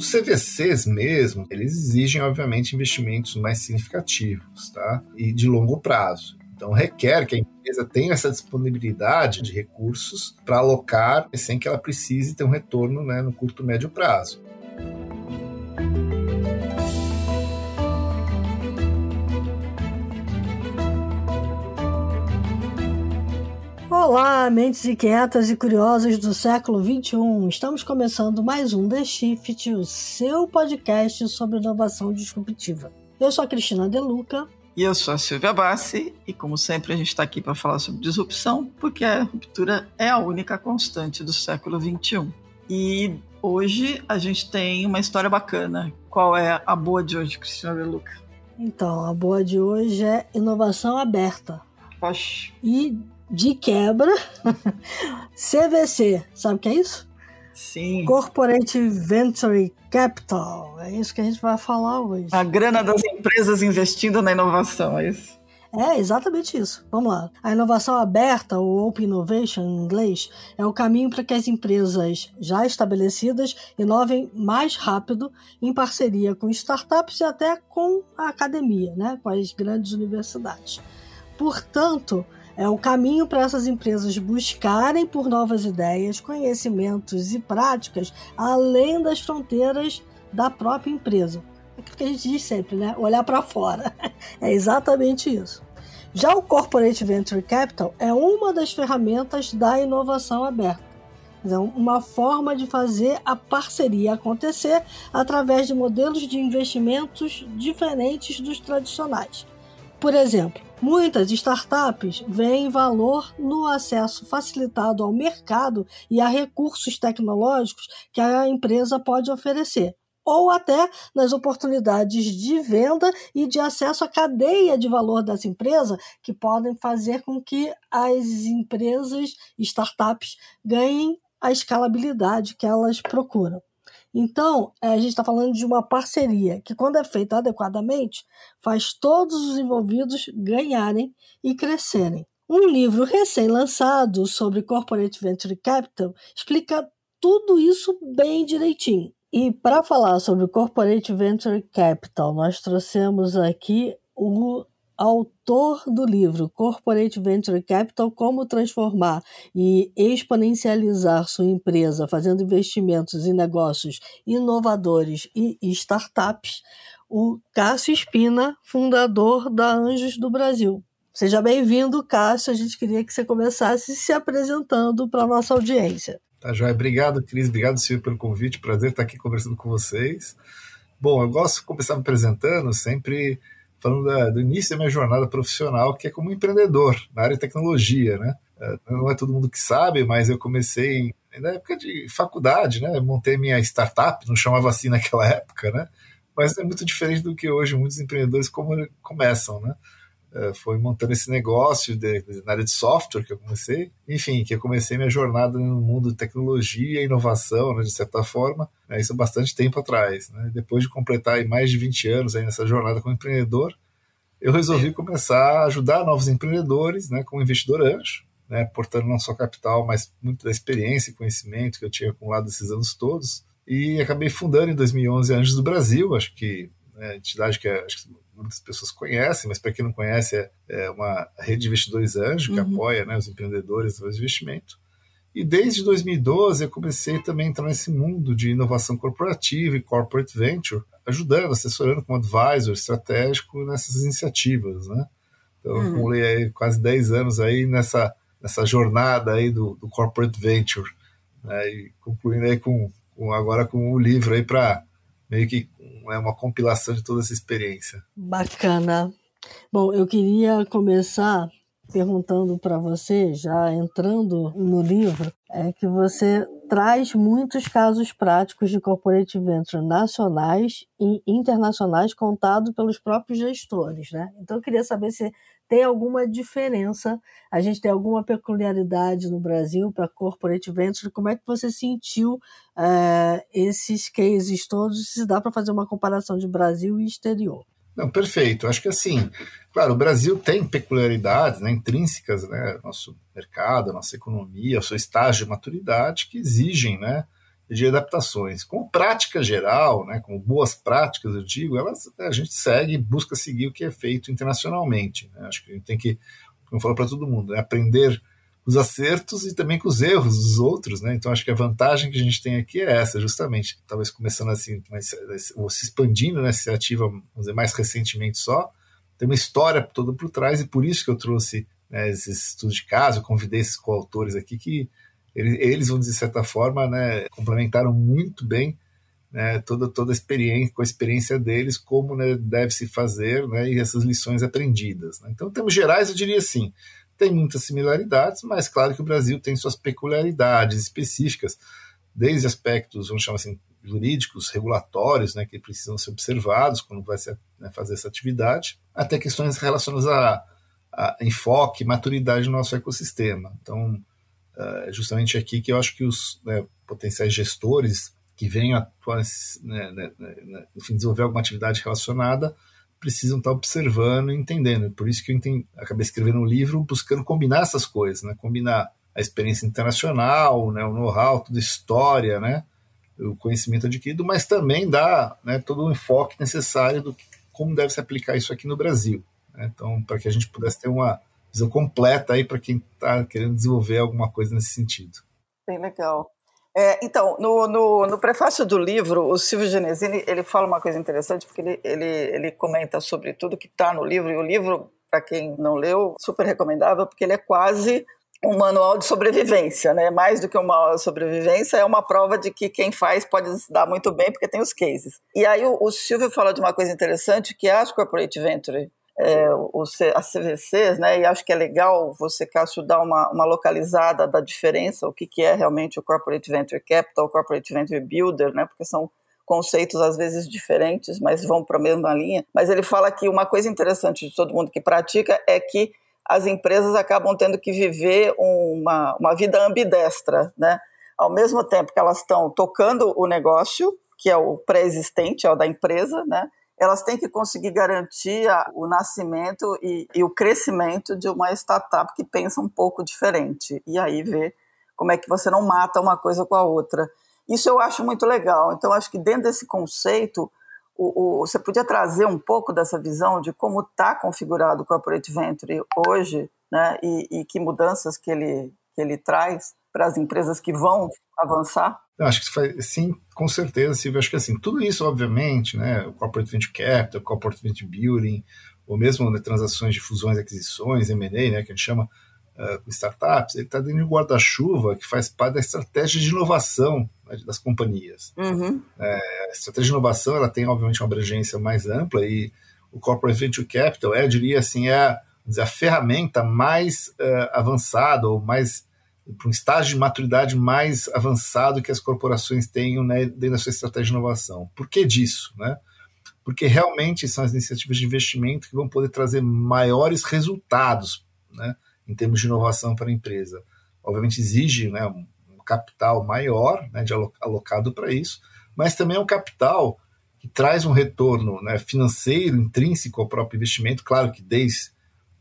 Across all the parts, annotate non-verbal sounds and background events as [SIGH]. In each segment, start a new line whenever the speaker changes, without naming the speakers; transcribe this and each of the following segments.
Os CVCs mesmo, eles exigem, obviamente, investimentos mais significativos, tá? E de longo prazo. Então, requer que a empresa tenha essa disponibilidade de recursos para alocar sem que ela precise ter um retorno né, no curto médio prazo.
Olá, mentes inquietas e curiosas do século XXI. Estamos começando mais um The Shift, o seu podcast sobre inovação disruptiva. Eu sou a Cristina Deluca.
E eu sou a Silvia Bassi, e como sempre a gente está aqui para falar sobre disrupção, porque a ruptura é a única constante do século XXI. E hoje a gente tem uma história bacana. Qual é a boa de hoje, Cristina Deluca?
Então, a boa de hoje é inovação aberta.
Oxe.
E de quebra, [LAUGHS] CVC, sabe o que é isso?
Sim.
Corporate Venture Capital. É isso que a gente vai falar hoje.
A grana das empresas investindo na inovação, é isso?
É exatamente isso. Vamos lá. A inovação aberta, ou Open Innovation em inglês, é o caminho para que as empresas já estabelecidas inovem mais rápido em parceria com startups e até com a academia, né, com as grandes universidades. Portanto, é o caminho para essas empresas buscarem por novas ideias, conhecimentos e práticas além das fronteiras da própria empresa. É o que a gente diz sempre, né? Olhar para fora. [LAUGHS] É exatamente isso. Já o Corporate Venture Capital é uma das ferramentas da inovação aberta. É uma forma de fazer a parceria acontecer através de modelos de investimentos diferentes dos tradicionais. Por exemplo, muitas startups veem valor no acesso facilitado ao mercado e a recursos tecnológicos que a empresa pode oferecer, ou até nas oportunidades de venda e de acesso à cadeia de valor dessa empresa, que podem fazer com que as empresas, startups, ganhem a escalabilidade que elas procuram. Então, é, a gente está falando de uma parceria que, quando é feita adequadamente, faz todos os envolvidos ganharem e crescerem. Um livro recém-lançado sobre Corporate Venture Capital explica tudo isso bem direitinho. E para falar sobre Corporate Venture Capital, nós trouxemos aqui o autor do livro Corporate Venture Capital: Como Transformar e Exponencializar Sua Empresa, fazendo investimentos em negócios inovadores e startups, o Cássio Espina, fundador da Anjos do Brasil. Seja bem-vindo, Cássio. A gente queria que você começasse se apresentando para a nossa audiência.
Tá, Joia. Obrigado, Cris. Obrigado, Silvio, pelo convite. Prazer estar aqui conversando com vocês. Bom, eu gosto de começar me apresentando sempre falando da, do início da minha jornada profissional, que é como empreendedor na área de tecnologia, né? É, não é todo mundo que sabe, mas eu comecei na época de faculdade, né? Montei minha startup, não chamava assim naquela [LAUGHS] época, né? Mas é muito diferente do que hoje muitos empreendedores começam, né? É, foi montando esse negócio de, na área de software que eu comecei. Enfim, que eu comecei minha jornada no mundo de tecnologia e inovação, né, de certa forma, né, isso há bastante tempo atrás. Né? Depois de completar mais de 20 anos aí nessa jornada como empreendedor, eu resolvi começar a ajudar novos empreendedores né, como investidor anjo, né, portando não só capital, mas muito da experiência e conhecimento que eu tinha acumulado esses anos todos. E acabei fundando em 2011 Anjos do Brasil, acho que né, entidade que é, acho que muitas pessoas conhecem, mas para quem não conhece, é, é, uma rede de investidores anjo que uhum. apoia né, os empreendedores no investimento. E desde 2012 eu comecei também a entrar nesse mundo de inovação corporativa e corporate venture, ajudando, assessorando como advisor estratégico nessas iniciativas, né? Então, uhum. acumulei aí quase 10 anos aí nessa, nessa jornada aí do, do corporate venture, né? E concluindo aí com, com agora com o livro aí para meio que é uma compilação de toda essa experiência.
Bacana. Bom, eu queria começar perguntando para você, já entrando no livro, é que você traz muitos casos práticos de corporate venture nacionais e internacionais contados pelos próprios gestores, né? Então eu queria saber se tem alguma diferença, a gente tem alguma peculiaridade no Brasil para corporate venture, como é que você sentiu é, esses cases todos, se dá para fazer uma comparação de Brasil e exterior?
Não, perfeito. Acho que assim, claro, o Brasil tem peculiaridades né, intrínsecas, né, nosso mercado, nossa economia, o seu estágio de maturidade que exigem, né, de adaptações. Com prática geral, né, com boas práticas, eu digo, elas, a gente segue, busca seguir o que é feito internacionalmente. Né? Acho que a gente tem que, como eu falo para todo mundo, né, aprender os acertos e também com os erros dos outros, né? Então acho que a vantagem que a gente tem aqui é essa, justamente. Talvez começando assim, mas, ou se expandindo nessa ativa, vamos dizer, mais recentemente só, tem uma história toda por trás e por isso que eu trouxe né, esses estudos de caso, convidei esses coautores aqui que eles, vão, de certa forma, né, complementaram muito bem né, toda, toda a experiência, com a experiência deles, como né, deve se fazer né, e essas lições aprendidas. Né? Então, em termos gerais, eu diria assim: tem muitas similaridades, mas claro que o Brasil tem suas peculiaridades específicas, desde aspectos, vamos chamar assim, jurídicos, regulatórios, né, que precisam ser observados quando vai ser, né, fazer essa atividade, até questões relacionadas a, a enfoque, maturidade do nosso ecossistema. Então, uh, justamente aqui que eu acho que os né, potenciais gestores que venham atuar, né, né, né, enfim, desenvolver alguma atividade relacionada precisam estar observando e entendendo. Por isso que eu entendi, acabei escrevendo um livro buscando combinar essas coisas, né? combinar a experiência internacional, né, o know-how, toda a história, né, o conhecimento adquirido, mas também dá né, todo o enfoque necessário do que, como deve se aplicar isso aqui no Brasil. Né? Então, para que a gente pudesse ter uma visão completa aí para quem está querendo desenvolver alguma coisa nesse sentido.
Bem legal. É, então, no, no, no, prefácio do livro, o Silvio Genesini ele fala uma coisa interessante, porque ele, ele, ele comenta sobre tudo que está no livro, e o livro, para quem não leu, super recomendável, porque ele é quase um manual de sobrevivência, né? Mais do que um manual de sobrevivência, é uma prova de que quem faz pode se dar muito bem, porque tem os cases. E aí o, o Silvio fala de uma coisa interessante, que as corporate venture, é, as CVCs, né? E acho que é legal você, Cássio, dar uma, uma localizada da diferença, o que, que é realmente o corporate venture capital, o corporate venture builder, né? Porque são conceitos às vezes diferentes, mas vão para a mesma linha. Mas ele fala que uma coisa interessante de todo mundo que pratica é que as empresas acabam tendo que viver uma, uma vida ambidestra, né? Ao mesmo tempo que elas estão tocando o negócio, que é o pré-existente, é o da empresa, né? Elas têm que conseguir garantir o nascimento e, e o crescimento de uma startup que pensa um pouco diferente. E aí ver como é que você não mata uma coisa com a outra. Isso eu acho muito legal. Então, acho que dentro desse conceito, o, o, você podia trazer um pouco dessa visão de como está configurado o corporate venture hoje, né, e, e, que mudanças que ele, que ele traz para as empresas que vão avançar?
Eu acho que faz, sim, com certeza, Silvio. Acho que assim, tudo isso, obviamente, né, o corporate venture capital, o corporate venture building, ou mesmo né, transações de fusões e aquisições, M&A, né, que a gente chama uh, startups, ele está dentro de um guarda-chuva que faz parte da estratégia de inovação né, das companhias.
Uhum.
É, a estratégia de inovação ela tem, obviamente, uma abrangência mais ampla e o Corporate Venture Capital é, eu diria assim, é a, a ferramenta mais uh, avançada ou mais para um estágio de maturidade mais avançado que as corporações tenham né, dentro da sua estratégia de inovação. Por que disso? Né? Porque realmente são as iniciativas de investimento que vão poder trazer maiores resultados né, em termos de inovação para a empresa. Obviamente exige né, um, capital maior né, de alocado para isso, mas também é um capital que traz um retorno né, financeiro intrínseco ao próprio investimento, claro que desde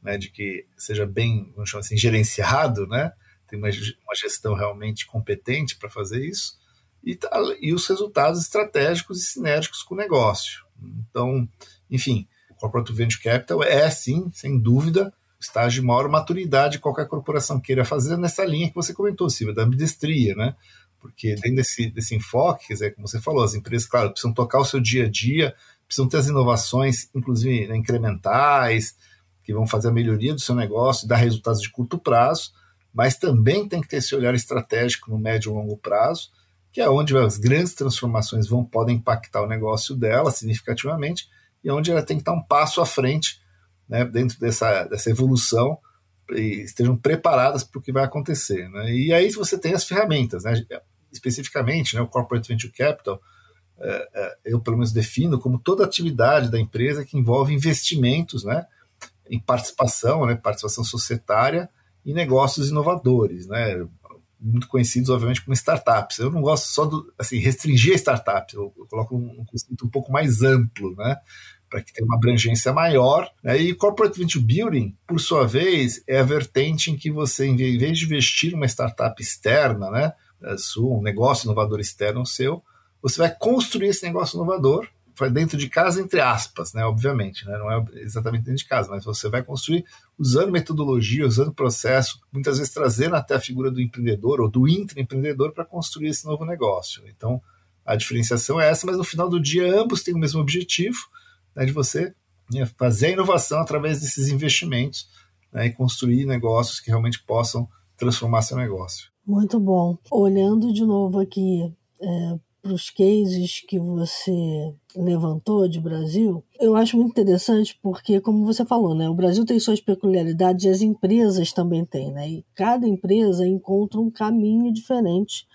né, de que seja bem, vamos chamar assim, gerenciado, né, tem uma, uma gestão realmente competente para fazer isso, e, tá, e os resultados estratégicos e sinérgicos com o negócio. Então, enfim, o Corporate Venture Capital é, sim, sem dúvida, estágio de maior maturidade que qualquer corporação queira fazer nessa linha que você comentou, Silvia, da ambidestria, né? Porque dentro desse, desse enfoque, quer dizer, como você falou, as empresas, claro, precisam tocar o seu dia a dia, precisam ter as inovações, inclusive né, incrementais, que vão fazer a melhoria do seu negócio, dar resultados de curto prazo, mas também tem que ter esse olhar estratégico no médio e longo prazo, que é onde as grandes transformações vão podem impactar o negócio dela significativamente e onde ela tem que estar um passo à frente né, dentro dessa, dessa evolução e estejam preparadas para o que vai acontecer. Né? E aí você tem as ferramentas, né? especificamente né, o Corporate Venture Capital, é, é, eu pelo menos defino como toda atividade da empresa que envolve investimentos né, em participação, né, participação societária e negócios inovadores, né, muito conhecidos, obviamente, como startups. Eu não gosto só do assim, restringir a startups, eu, eu coloco um, um conceito um pouco mais amplo, né? para que tenha uma abrangência maior. Né? E Corporate Venture Building, por sua vez, é a vertente em que você, em vez de investir uma startup externa, né, é, sua, um negócio inovador externo seu, você vai construir esse negócio inovador dentro de casa, entre aspas, né? Obviamente, né? não é exatamente dentro de casa, mas você vai construir usando metodologia, usando processo, muitas vezes trazendo até a figura do empreendedor ou do intraempreendedor para construir esse novo negócio. Então, a diferenciação é essa, mas no final do dia ambos têm o mesmo objetivo, né, de você né, fazer a inovação através desses investimentos né, e construir negócios que realmente possam transformar seu negócio.
Muito bom. Olhando de novo aqui é, para os cases que você levantou de Brasil, eu acho muito interessante porque, como você falou, né, o Brasil tem suas peculiaridades e as empresas também têm, né? E cada empresa encontra um caminho diferente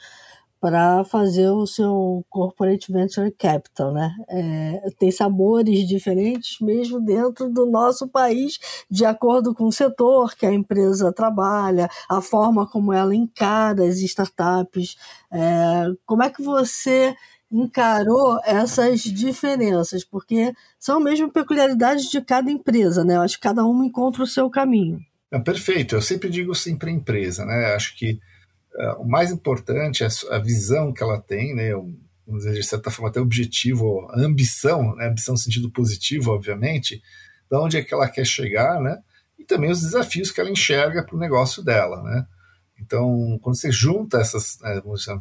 para fazer o seu corporate venture capital, né? É, tem sabores diferentes mesmo dentro do nosso país, de acordo com o setor que a empresa trabalha, a forma como ela encara as startups. É, como é que você encarou essas diferenças? Porque são mesmo peculiaridades de cada empresa, né? Eu acho que cada uma encontra o seu caminho.
É, perfeito. Eu sempre digo sempre empresa, né? Acho que o mais importante é a visão que ela tem, né? Vamos dizer, de certa forma, até objetivo, a ambição, né? ambição no sentido positivo, obviamente, de onde é que ela quer chegar, né? E também os desafios que ela enxerga para o negócio dela, né? Então, quando você junta essas, né,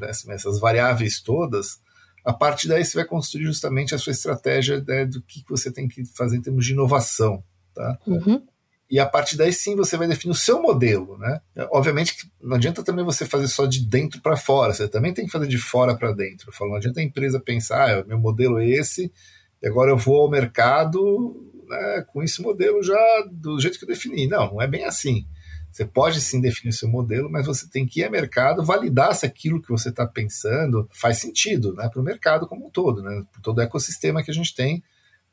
assim, essas variáveis todas, a partir daí você vai construir justamente a sua estratégia né, do que você tem que fazer em termos de inovação, tá? Uhum. E a partir daí sim você vai definir o seu modelo, né? Obviamente que não adianta também você fazer só de dentro para fora, você também tem que fazer de fora para dentro. Falo, não adianta a empresa pensar, ah, meu modelo é esse, e agora eu vou ao mercado né, com esse modelo já do jeito que eu defini. Não, não é bem assim. Você pode sim definir seu modelo, mas você tem que ir ao mercado validar se aquilo que você está pensando faz sentido né, para o mercado como um todo, né, todo o ecossistema que a gente tem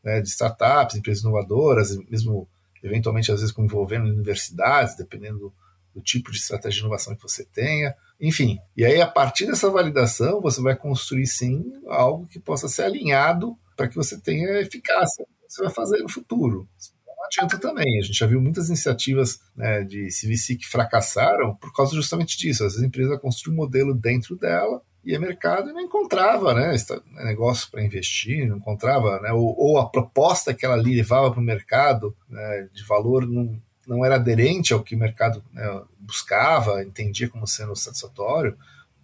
né, de startups, empresas inovadoras, mesmo eventualmente às vezes envolvendo universidades, dependendo do, tipo de estratégia de inovação que você tenha, enfim. E aí, a partir dessa validação, você vai construir sim algo que possa ser alinhado para que você tenha eficácia você vai fazer no futuro. Não adianta também. A gente já viu muitas iniciativas né, de CVC que fracassaram por causa justamente disso. Às vezes a empresa construiu um modelo dentro dela ia mercado e não encontrava né, né negócio para investir, não encontrava, né, ou, ou, a proposta que ela levava para o mercado né, de valor não, não era aderente ao que o mercado né, buscava, entendia como sendo satisfatório.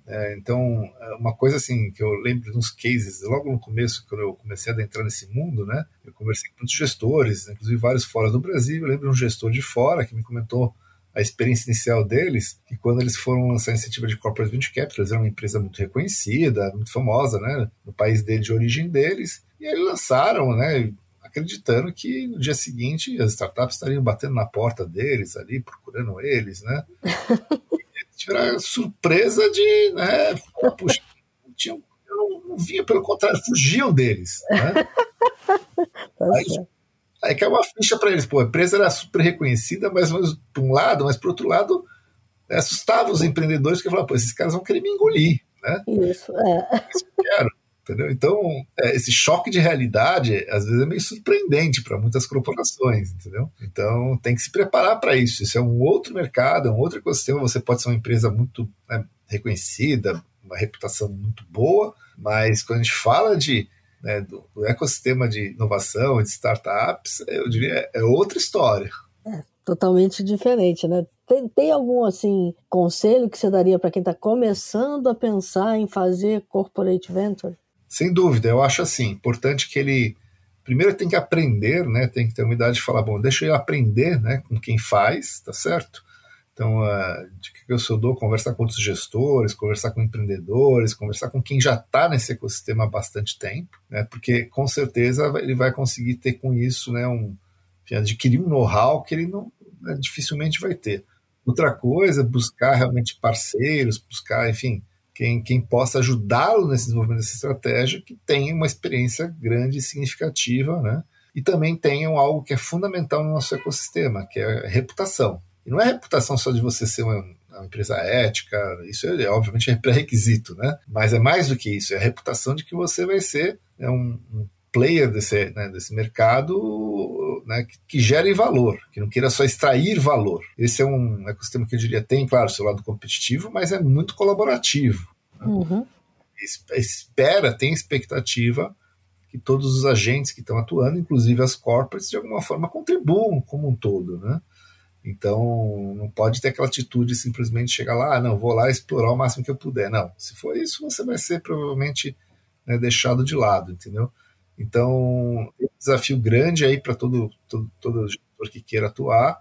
É, então, é uma coisa assim que eu lembro de uns cases, logo no começo, quando eu comecei a entrar nesse mundo, né, eu conversei com muitos gestores, inclusive vários fora do Brasil. Eu lembro de um gestor de fora que me comentou a experiência inicial deles, que quando eles foram lançar a iniciativa de Corporate Venture Capital, eles eram uma empresa muito reconhecida, muito famosa, né, no país dele, de origem deles, e aí lançaram, né, acreditando que no dia seguinte as startups estariam batendo na porta deles ali, procurando eles, né, [LAUGHS] tiveram a surpresa de, né, puxa, tinham, não, não via, pelo contrário, fugiam deles, né, [LAUGHS] tá aí, Aí caiu uma ficha para eles. Pô, a empresa era super reconhecida, mas, mas por um lado, mas por outro lado, assustava os empreendedores que falavam, pô, esses caras vão querer me engolir, né?
Isso, é.
Isso que eu quero. Entendeu? Então, é, esse choque de realidade, às vezes, é meio surpreendente para muitas corporações, entendeu? Então, tem que se preparar para isso. Isso é um outro mercado, é um outro ecossistema. Você pode ser uma empresa muito né, reconhecida, uma reputação muito boa, mas quando a gente fala de né, do, do, ecossistema de inovação, de startups, eu diria é outra história.
É, totalmente diferente, né? Tem, tem algum assim conselho que você daria para quem está começando a pensar em fazer corporate venture?
Sem dúvida, eu acho assim, importante que ele primeiro tem que aprender, né? Tem que ter uma idade de falar, bom, deixa eu aprender, né, com quem faz, tá certo? Então, uh, de que eu sou dou? Conversar com outros gestores, conversar com empreendedores, conversar com quem já está nesse ecossistema há bastante tempo, né? porque com certeza ele vai conseguir ter com isso né, um, adquirir um know-how que ele não, né, dificilmente vai ter. Outra coisa, buscar realmente parceiros, buscar, enfim, quem, quem possa ajudá-lo nesse desenvolvimento dessa estratégia, que tenha uma experiência grande e significativa, né? E também tenham algo que é fundamental no nosso ecossistema, que é reputação. E não é reputação só de você ser uma, uma empresa ética, isso é, obviamente é pré-requisito, né? Mas é mais do que isso, é a reputação de que você vai ser né, um, um player desse, né, desse mercado né, que, que, gere valor, que não queira só extrair valor. Esse é um ecossistema que eu diria tem, claro, seu lado competitivo, mas é muito colaborativo.
Né? Uhum.
Espera, tem expectativa que todos os agentes que estão atuando, inclusive as corporates, de alguma forma contribuam como um todo, né? Então, não pode ter aquela atitude de simplesmente chegar lá, ah, não, vou lá explorar o máximo que eu puder. Não, se for isso, você vai ser provavelmente né, deixado de lado, entendeu? Então, tem um desafio grande aí para todo, todo, todo gestor que queira atuar,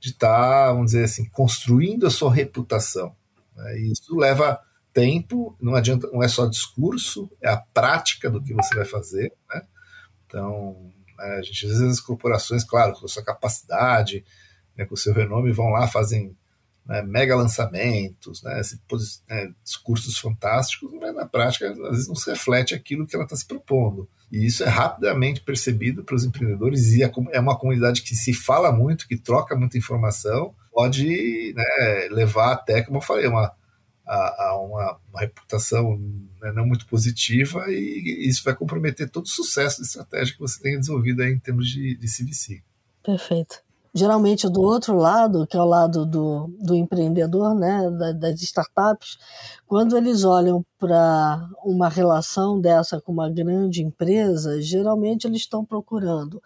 de estar, tá, vamos dizer assim, construindo a sua reputação. Né? E isso leva tempo, não adianta, não é só discurso, é a prática do que você vai fazer, né? Então, a gente, às vezes as corporações, claro, com a sua capacidade, né, com o seu renome, vão lá, fazem né, mega lançamentos, né, né, discursos fantásticos, mas na prática, às vezes não se reflete aquilo que ela está se propondo. E isso é rapidamente percebido pelos empreendedores e é uma comunidade que se fala muito, que troca muita informação, pode né, levar até, como eu falei, uma a, a uma, uma, reputação né, não muito positiva e isso vai comprometer todo o sucesso da estratégia que você tenha desenvolvido em termos de, de CVC.
Perfeito. Geralmente do outro lado, que é o lado do, do empreendedor, né, das startups, quando eles olham para uma relação dessa com uma grande empresa, geralmente eles estão procurando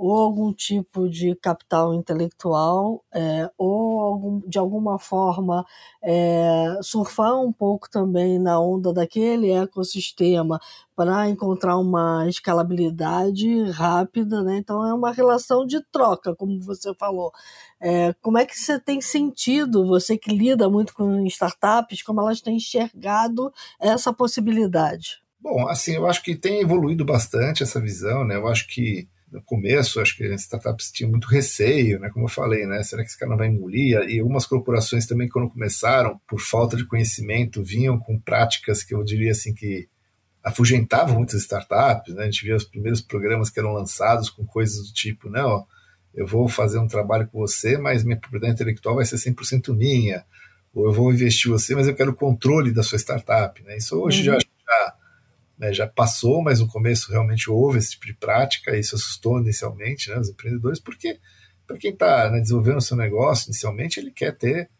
ou algum tipo de capital intelectual, é, ou algum, de alguma forma é, surfar um pouco também na onda daquele ecossistema para encontrar uma escalabilidade rápida, né? Então é uma relação de troca, como você falou. É, como é que você tem sentido, você que lida muito com startups, como elas têm enxergado essa possibilidade?
Bom, assim, eu acho que tem evoluído bastante essa visão, né? Eu acho que no começo, acho que as startups tinham muito receio, né? Como eu falei, né? Será que esse cara não vai engolir? E algumas corporações também, quando começaram, por falta de conhecimento, vinham com práticas que eu diria assim que afugentavam muitas startups, né? A gente via os primeiros programas que eram lançados com coisas do tipo, não, eu vou fazer um trabalho com você, mas minha propriedade intelectual vai ser 100% minha, ou eu vou investir em você, mas eu quero o controle da sua startup, né? Isso hoje uhum. já né, já passou, mas no começo realmente houve esse tipo de prática, e isso assustou inicialmente né, os empreendedores, porque para quem está né, desenvolvendo o seu negócio, inicialmente ele quer ter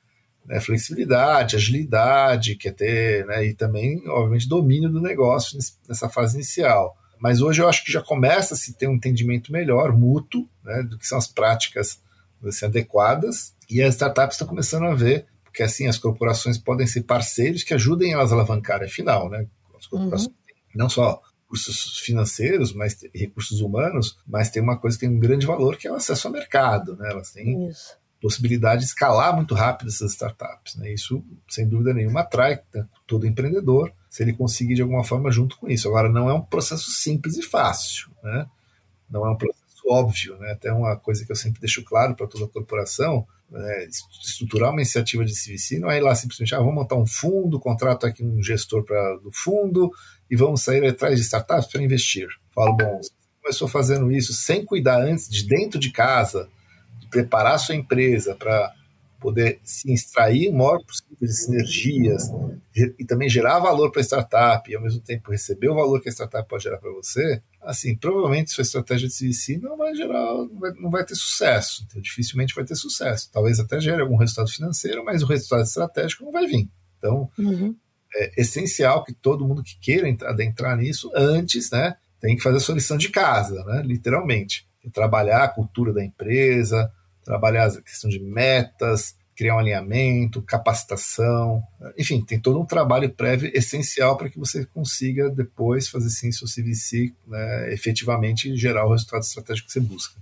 né, flexibilidade, agilidade, quer ter, né, e também, obviamente, domínio do negócio nessa fase inicial. Mas hoje eu acho que já começa a se ter um entendimento melhor, mútuo, né, do que são as práticas assim, adequadas, e as startups estão começando a ver, porque assim as corporações podem ser parceiros que ajudem elas a alavancar, afinal, né? As corporações uhum não só recursos financeiros, mas recursos humanos, mas tem uma coisa que tem um grande valor que é o acesso ao mercado, né? Elas têm Isso. possibilidade de escalar muito rápido essas startups, né? Isso, sem dúvida nenhuma, atrai todo empreendedor se ele conseguir de alguma forma junto com isso. Agora, não é um processo simples e fácil, né? Não é um processo óbvio, né? Até uma coisa que eu sempre deixo claro para toda a corporação, né? estruturar uma iniciativa de CVC não é ir lá simplesmente, ah, vamos montar um fundo, contrato aqui um gestor para do fundo e vamos sair atrás de startups para investir. Falo, bom, você começou fazendo isso sem cuidar antes de dentro de casa, de preparar sua empresa para poder se extrair o maior possível de sinergias e também gerar valor para a startup e ao mesmo tempo receber o valor que a startup pode gerar para você, assim, provavelmente sua estratégia de CVC não vai gerar, não vai, não vai ter sucesso, então, dificilmente vai ter sucesso. Talvez até gere algum resultado financeiro, mas o resultado estratégico não vai vir. Então, uhum é essencial que todo mundo que queira adentrar nisso, antes, né, tem que fazer a sua lição de casa, né, literalmente. trabalhar a cultura da empresa, trabalhar a questão de metas, criar um alinhamento, capacitação, enfim, tem todo um trabalho prévio essencial para que você consiga depois fazer sim seu CVC né, efetivamente gerar o resultado estratégico que você busca.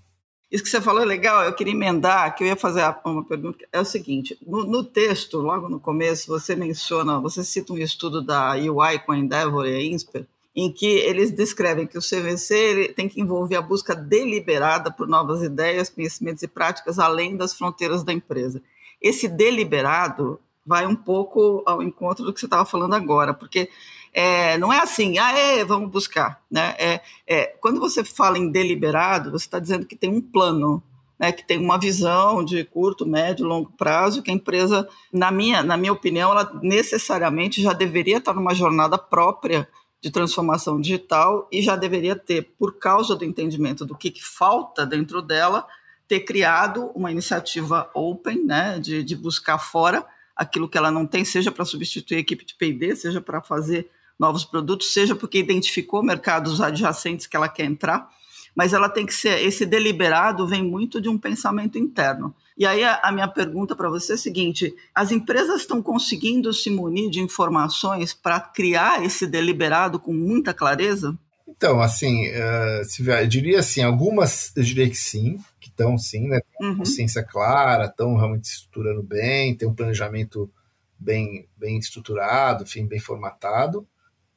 Isso que você falou é legal, eu queria emendar, que eu ia fazer uma pergunta, é o seguinte, no, no, texto, logo no começo, você menciona, você cita um estudo da UI com a Endeavor e a Insper, em que eles descrevem que o CVC tem que envolver a busca deliberada por novas ideias, conhecimentos e práticas além das fronteiras da empresa. Esse deliberado vai um pouco ao encontro do que você estava falando agora, porque é, não é assim, ah, é, vamos buscar. Né? É, é, quando você fala em deliberado, você está dizendo que tem um plano, né, que tem uma visão de curto, médio, longo prazo, que a empresa, na minha, na minha opinião, ela necessariamente já deveria estar numa jornada própria de transformação digital e já deveria ter, por causa do entendimento do que, que falta dentro dela, ter criado uma iniciativa open, né, de, de buscar fora aquilo que ela não tem, seja para substituir a equipe de P&D, seja para fazer novos produtos, seja porque identificou mercados adjacentes que ela quer entrar, mas ela tem que ser, esse deliberado vem muito de um pensamento interno. E aí a, a minha pergunta para você é a seguinte: as empresas estão conseguindo se munir de informações para criar esse deliberado com muita clareza?
Então, assim, uh, eu diria assim, algumas eu diria que sim, que estão sim, né? Tem uhum. consciência clara, estão realmente estruturando bem, tem um planejamento bem, bem estruturado, enfim, bem formatado.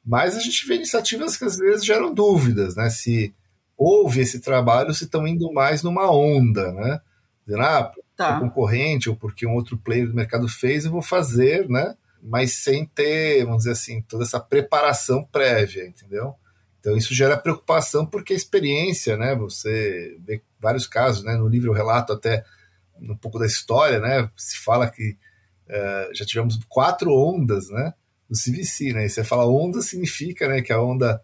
Mas a gente vê iniciativas que às vezes geram dúvidas, né? Se houve esse trabalho, se estão indo mais numa onda, né? Dizendo, ah, tá. concorrente ou porque um outro player do mercado fez, eu vou fazer, né? Mas sem ter, vamos dizer assim, toda essa preparação prévia, entendeu? Então isso gera preocupação porque a experiência, né? Você vê vários casos, né? No livro eu relato até um pouco da história, né? Se fala que uh, já tivemos quatro ondas, né? Do CVC, né? E você fala onda significa, né? Que a onda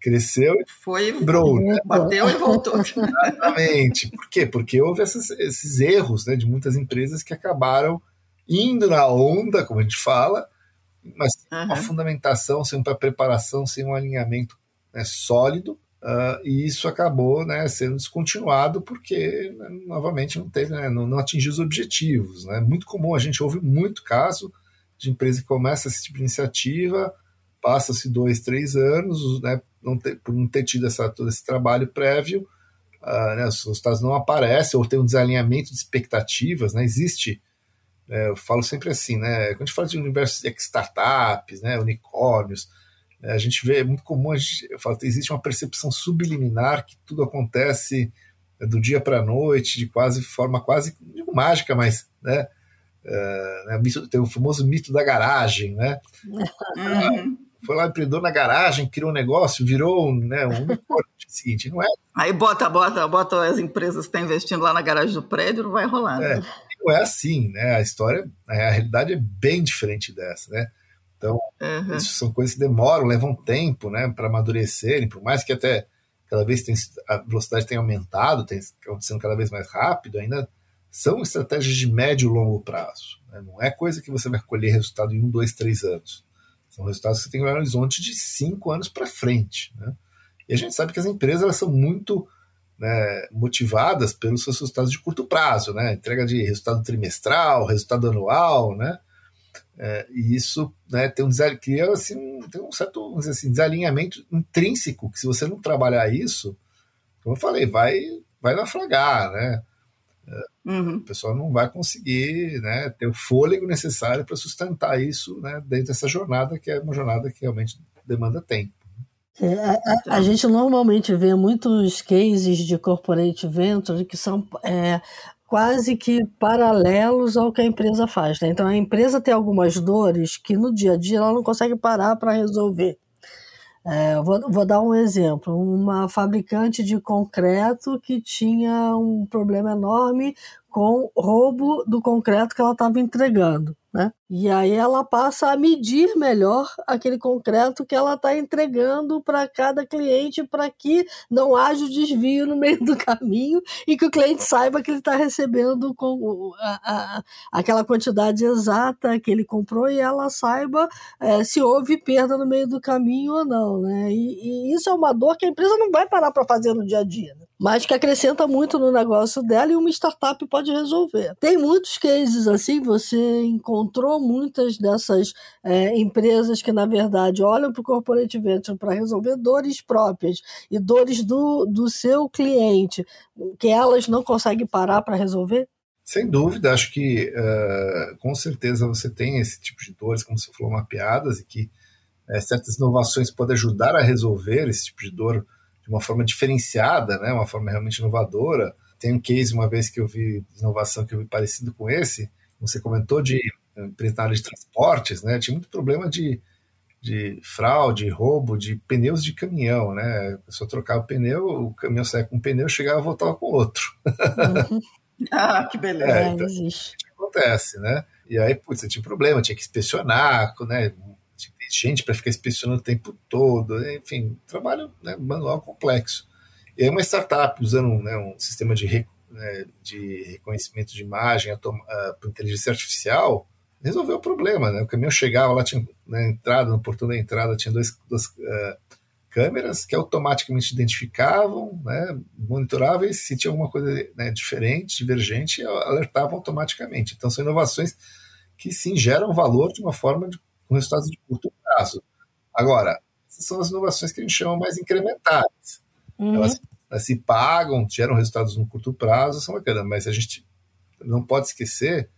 cresceu e
foi quebrou, né? bateu e voltou.
Exatamente. Por quê? Porque houve essas, esses erros, né? De muitas empresas que acabaram indo na onda, como a gente fala, mas sem uhum. uma fundamentação, sem uma preparação, sem um alinhamento né, sólido, uh, e isso acabou né, sendo descontinuado porque, né, novamente, não, teve, né, não, não, atingiu os objetivos. É né. muito comum, a gente ouve muito caso de empresa que começa esse tipo de iniciativa, passa-se dois, três anos, né, não ter, por não ter tido essa, todo esse trabalho prévio, uh, né, os resultados não aparecem, ou tem um desalinhamento de expectativas, né, existe é, eu falo sempre assim, né? Quando a gente fala de universo de startups, né, unicórnios, é, a gente vê, é muito comum, a gente, eu falo, existe uma percepção subliminar que tudo acontece é, do dia para a noite, de quase forma quase, digo mágica, mas, né, é, né, tem o famoso mito da garagem, né? Uhum. Foi lá, empreendedor na garagem, criou um negócio, virou né, um seguinte, não é?
Aí bota, bota, bota as empresas que estão investindo lá na garagem do prédio, não vai rolar.
É, não é assim, né? A história, a realidade é bem diferente dessa, né? Então, uhum. isso são coisas que demoram, levam tempo, né, para amadurecerem, por mais que até cada vez tem, a velocidade tenha aumentado, tem acontecendo cada vez mais rápido, ainda são estratégias de médio e longo prazo. Né? Não é coisa que você vai colher resultado em um, dois, três anos. São resultados que você tem um horizonte de cinco anos para frente. Né? E a gente sabe que as empresas elas são muito né, motivadas pelos seus resultados de curto prazo, né? Entrega de resultado trimestral, resultado anual, né? É, e isso né, tem um, cria, assim, tem um certo assim, desalinhamento intrínseco, que se você não trabalhar isso, como eu falei, vai, vai naufragar, né? Uhum. O pessoal não vai conseguir né, ter o fôlego necessário para sustentar isso né, dentro dessa jornada, que é uma jornada que realmente demanda tempo.
É, a, a, a, gente normalmente vê muitos cases de corporate venture que são é, quase que paralelos ao que a empresa faz. Né? Então a empresa tem algumas dores que no dia a dia ela não consegue parar para resolver. É, vou, vou, dar um exemplo: uma fabricante de concreto que tinha um problema enorme com roubo do concreto que ela estava entregando. Né? E aí ela passa a medir melhor aquele concreto que ela está entregando para cada cliente para que não haja o desvio no meio do caminho e que o cliente saiba que ele está recebendo com a, a, aquela quantidade exata que ele comprou e ela saiba é, se houve perda no meio do caminho ou não. Né? E, e isso é uma dor que a empresa não vai parar para fazer no dia a dia. Né? mas que acrescenta muito no negócio dela e uma startup pode resolver. Tem muitos cases assim, você encontrou muitas dessas é, empresas que, na verdade, olham para o corporate venture para resolver dores próprias e dores do, do seu cliente, que elas não conseguem parar para resolver?
Sem dúvida, acho que uh, com certeza você tem esse tipo de dores, como você falou, mapeadas, e que uh, certas inovações podem ajudar a resolver esse tipo de dor de uma forma diferenciada, né, uma forma realmente inovadora. Tem um case, uma vez que eu vi de inovação que eu vi parecido com esse, você comentou de na área de transportes, né, tinha muito problema de, de fraude, roubo de pneus de caminhão, né, a pessoa trocava o pneu, o caminhão saia com um pneu, chegava e voltava com outro.
Uhum. [LAUGHS] ah, que beleza.
É, então, existe.
Acontece, né, e aí, putz, tinha problema, tinha que inspecionar, né, gente para ficar inspecionando o tempo todo, enfim, trabalho né, manual complexo. E aí uma startup usando né, um sistema de, né, de reconhecimento de imagem uh, por inteligência artificial, resolveu o problema, né? O caminhão chegava lá, tinha na entrada, no portão da entrada, tinha dois, duas uh, câmeras que automaticamente identificavam, né, monitoravam e se tinha alguma coisa né, diferente, divergente, alertavam automaticamente. Então são inovações que sim geram valor de uma forma de, com resultados de curto prazo. Agora, essas são as inovações que a gente chama mais incrementais. Uhum. Elas, elas, se pagam, geram resultados no curto prazo, são bacanas, mas a gente não pode esquecer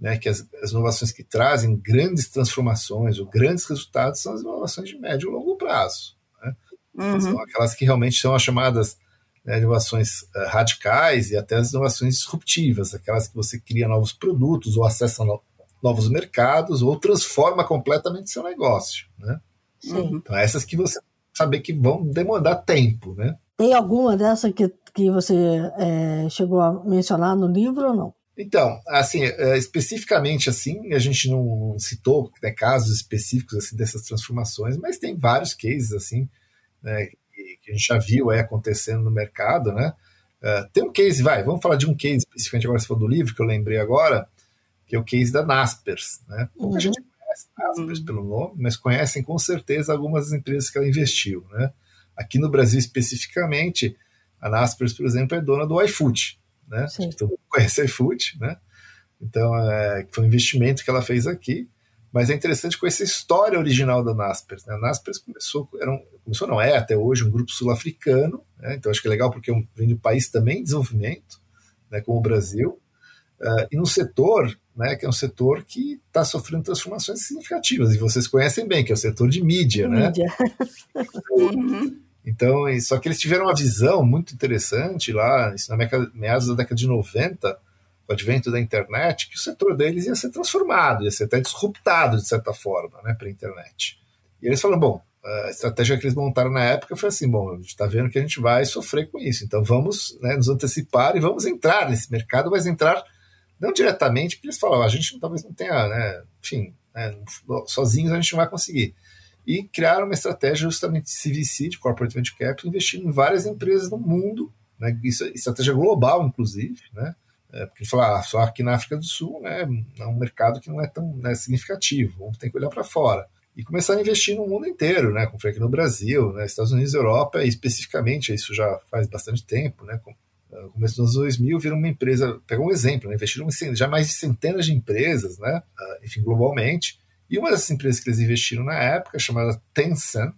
né, que as, as, inovações que trazem grandes transformações ou grandes resultados são as inovações de médio e longo prazo. Né? Uhum. São aquelas que realmente são as chamadas né, inovações uh, radicais e até as inovações disruptivas, aquelas que você cria novos produtos ou acessa no, novos mercados ou transforma completamente seu negócio. Né? Sim. Então, essas que você saber que vão demandar tempo, né?
Tem alguma dessa que, que você é, chegou a mencionar no livro ou não?
Então, assim, é, especificamente assim, a gente não citou né, casos específicos assim dessas transformações, mas tem vários cases assim, né, que a gente já viu aí acontecendo no mercado, né? Uh, tem um case, vai, vamos falar de um case especificamente agora, se for do livro, que eu lembrei agora, que é o case da Naspers, né? Pouca uhum. gente conhece Naspers uhum. pelo nome, mas conhecem com certeza algumas das empresas que ela investiu, né? Aqui no Brasil especificamente, a Naspers, por exemplo, é dona do iFood, né? Todo mundo conhece iFood, né? Então, é, foi um investimento que ela fez aqui, mas é interessante conhecer a história original da Naspers. Né? A Naspers começou, era um, começou não é até hoje um grupo sul-africano, né? então acho que é legal porque é vem de um país também em desenvolvimento, né, como o Brasil, uh, e num setor né, que é um setor que está sofrendo transformações significativas, e vocês conhecem bem, que é o setor de mídia. Né? Mídia. [LAUGHS] Uhum. Então, só que eles tiveram uma visão muito interessante lá, isso na meados da década de 90, com o advento da internet, que o setor deles ia ser transformado, ia ser até disruptado, de certa forma, né, para a internet. E eles falaram, bom, a estratégia que eles montaram na época foi assim, bom, a gente está vendo que a gente vai sofrer com isso, então vamos né, nos antecipar e vamos entrar nesse mercado, mas entrar não diretamente, porque eles falavam, a gente talvez não tenha, né, enfim, né, sozinhos a gente não vai conseguir. E criaram uma estratégia justamente de CVC, de Corporate Venture Capital, investindo em várias empresas no mundo, né, isso é estratégia global, inclusive, né, é, porque ele fala, ah, só aqui na África do Sul né, é um mercado que não é tão né, significativo, vamos ter que olhar para fora. E começaram a investir no mundo inteiro, né, como foi aqui no Brasil, né, Estados Unidos, Europa, especificamente, isso já faz bastante tempo, né, com, no começo dos anos 2000, viram uma empresa, pegou um exemplo, né, investiram já mais de centenas de empresas, né, uh, enfim, globalmente, e uma dessas empresas que eles investiram na época, chamada Tencent,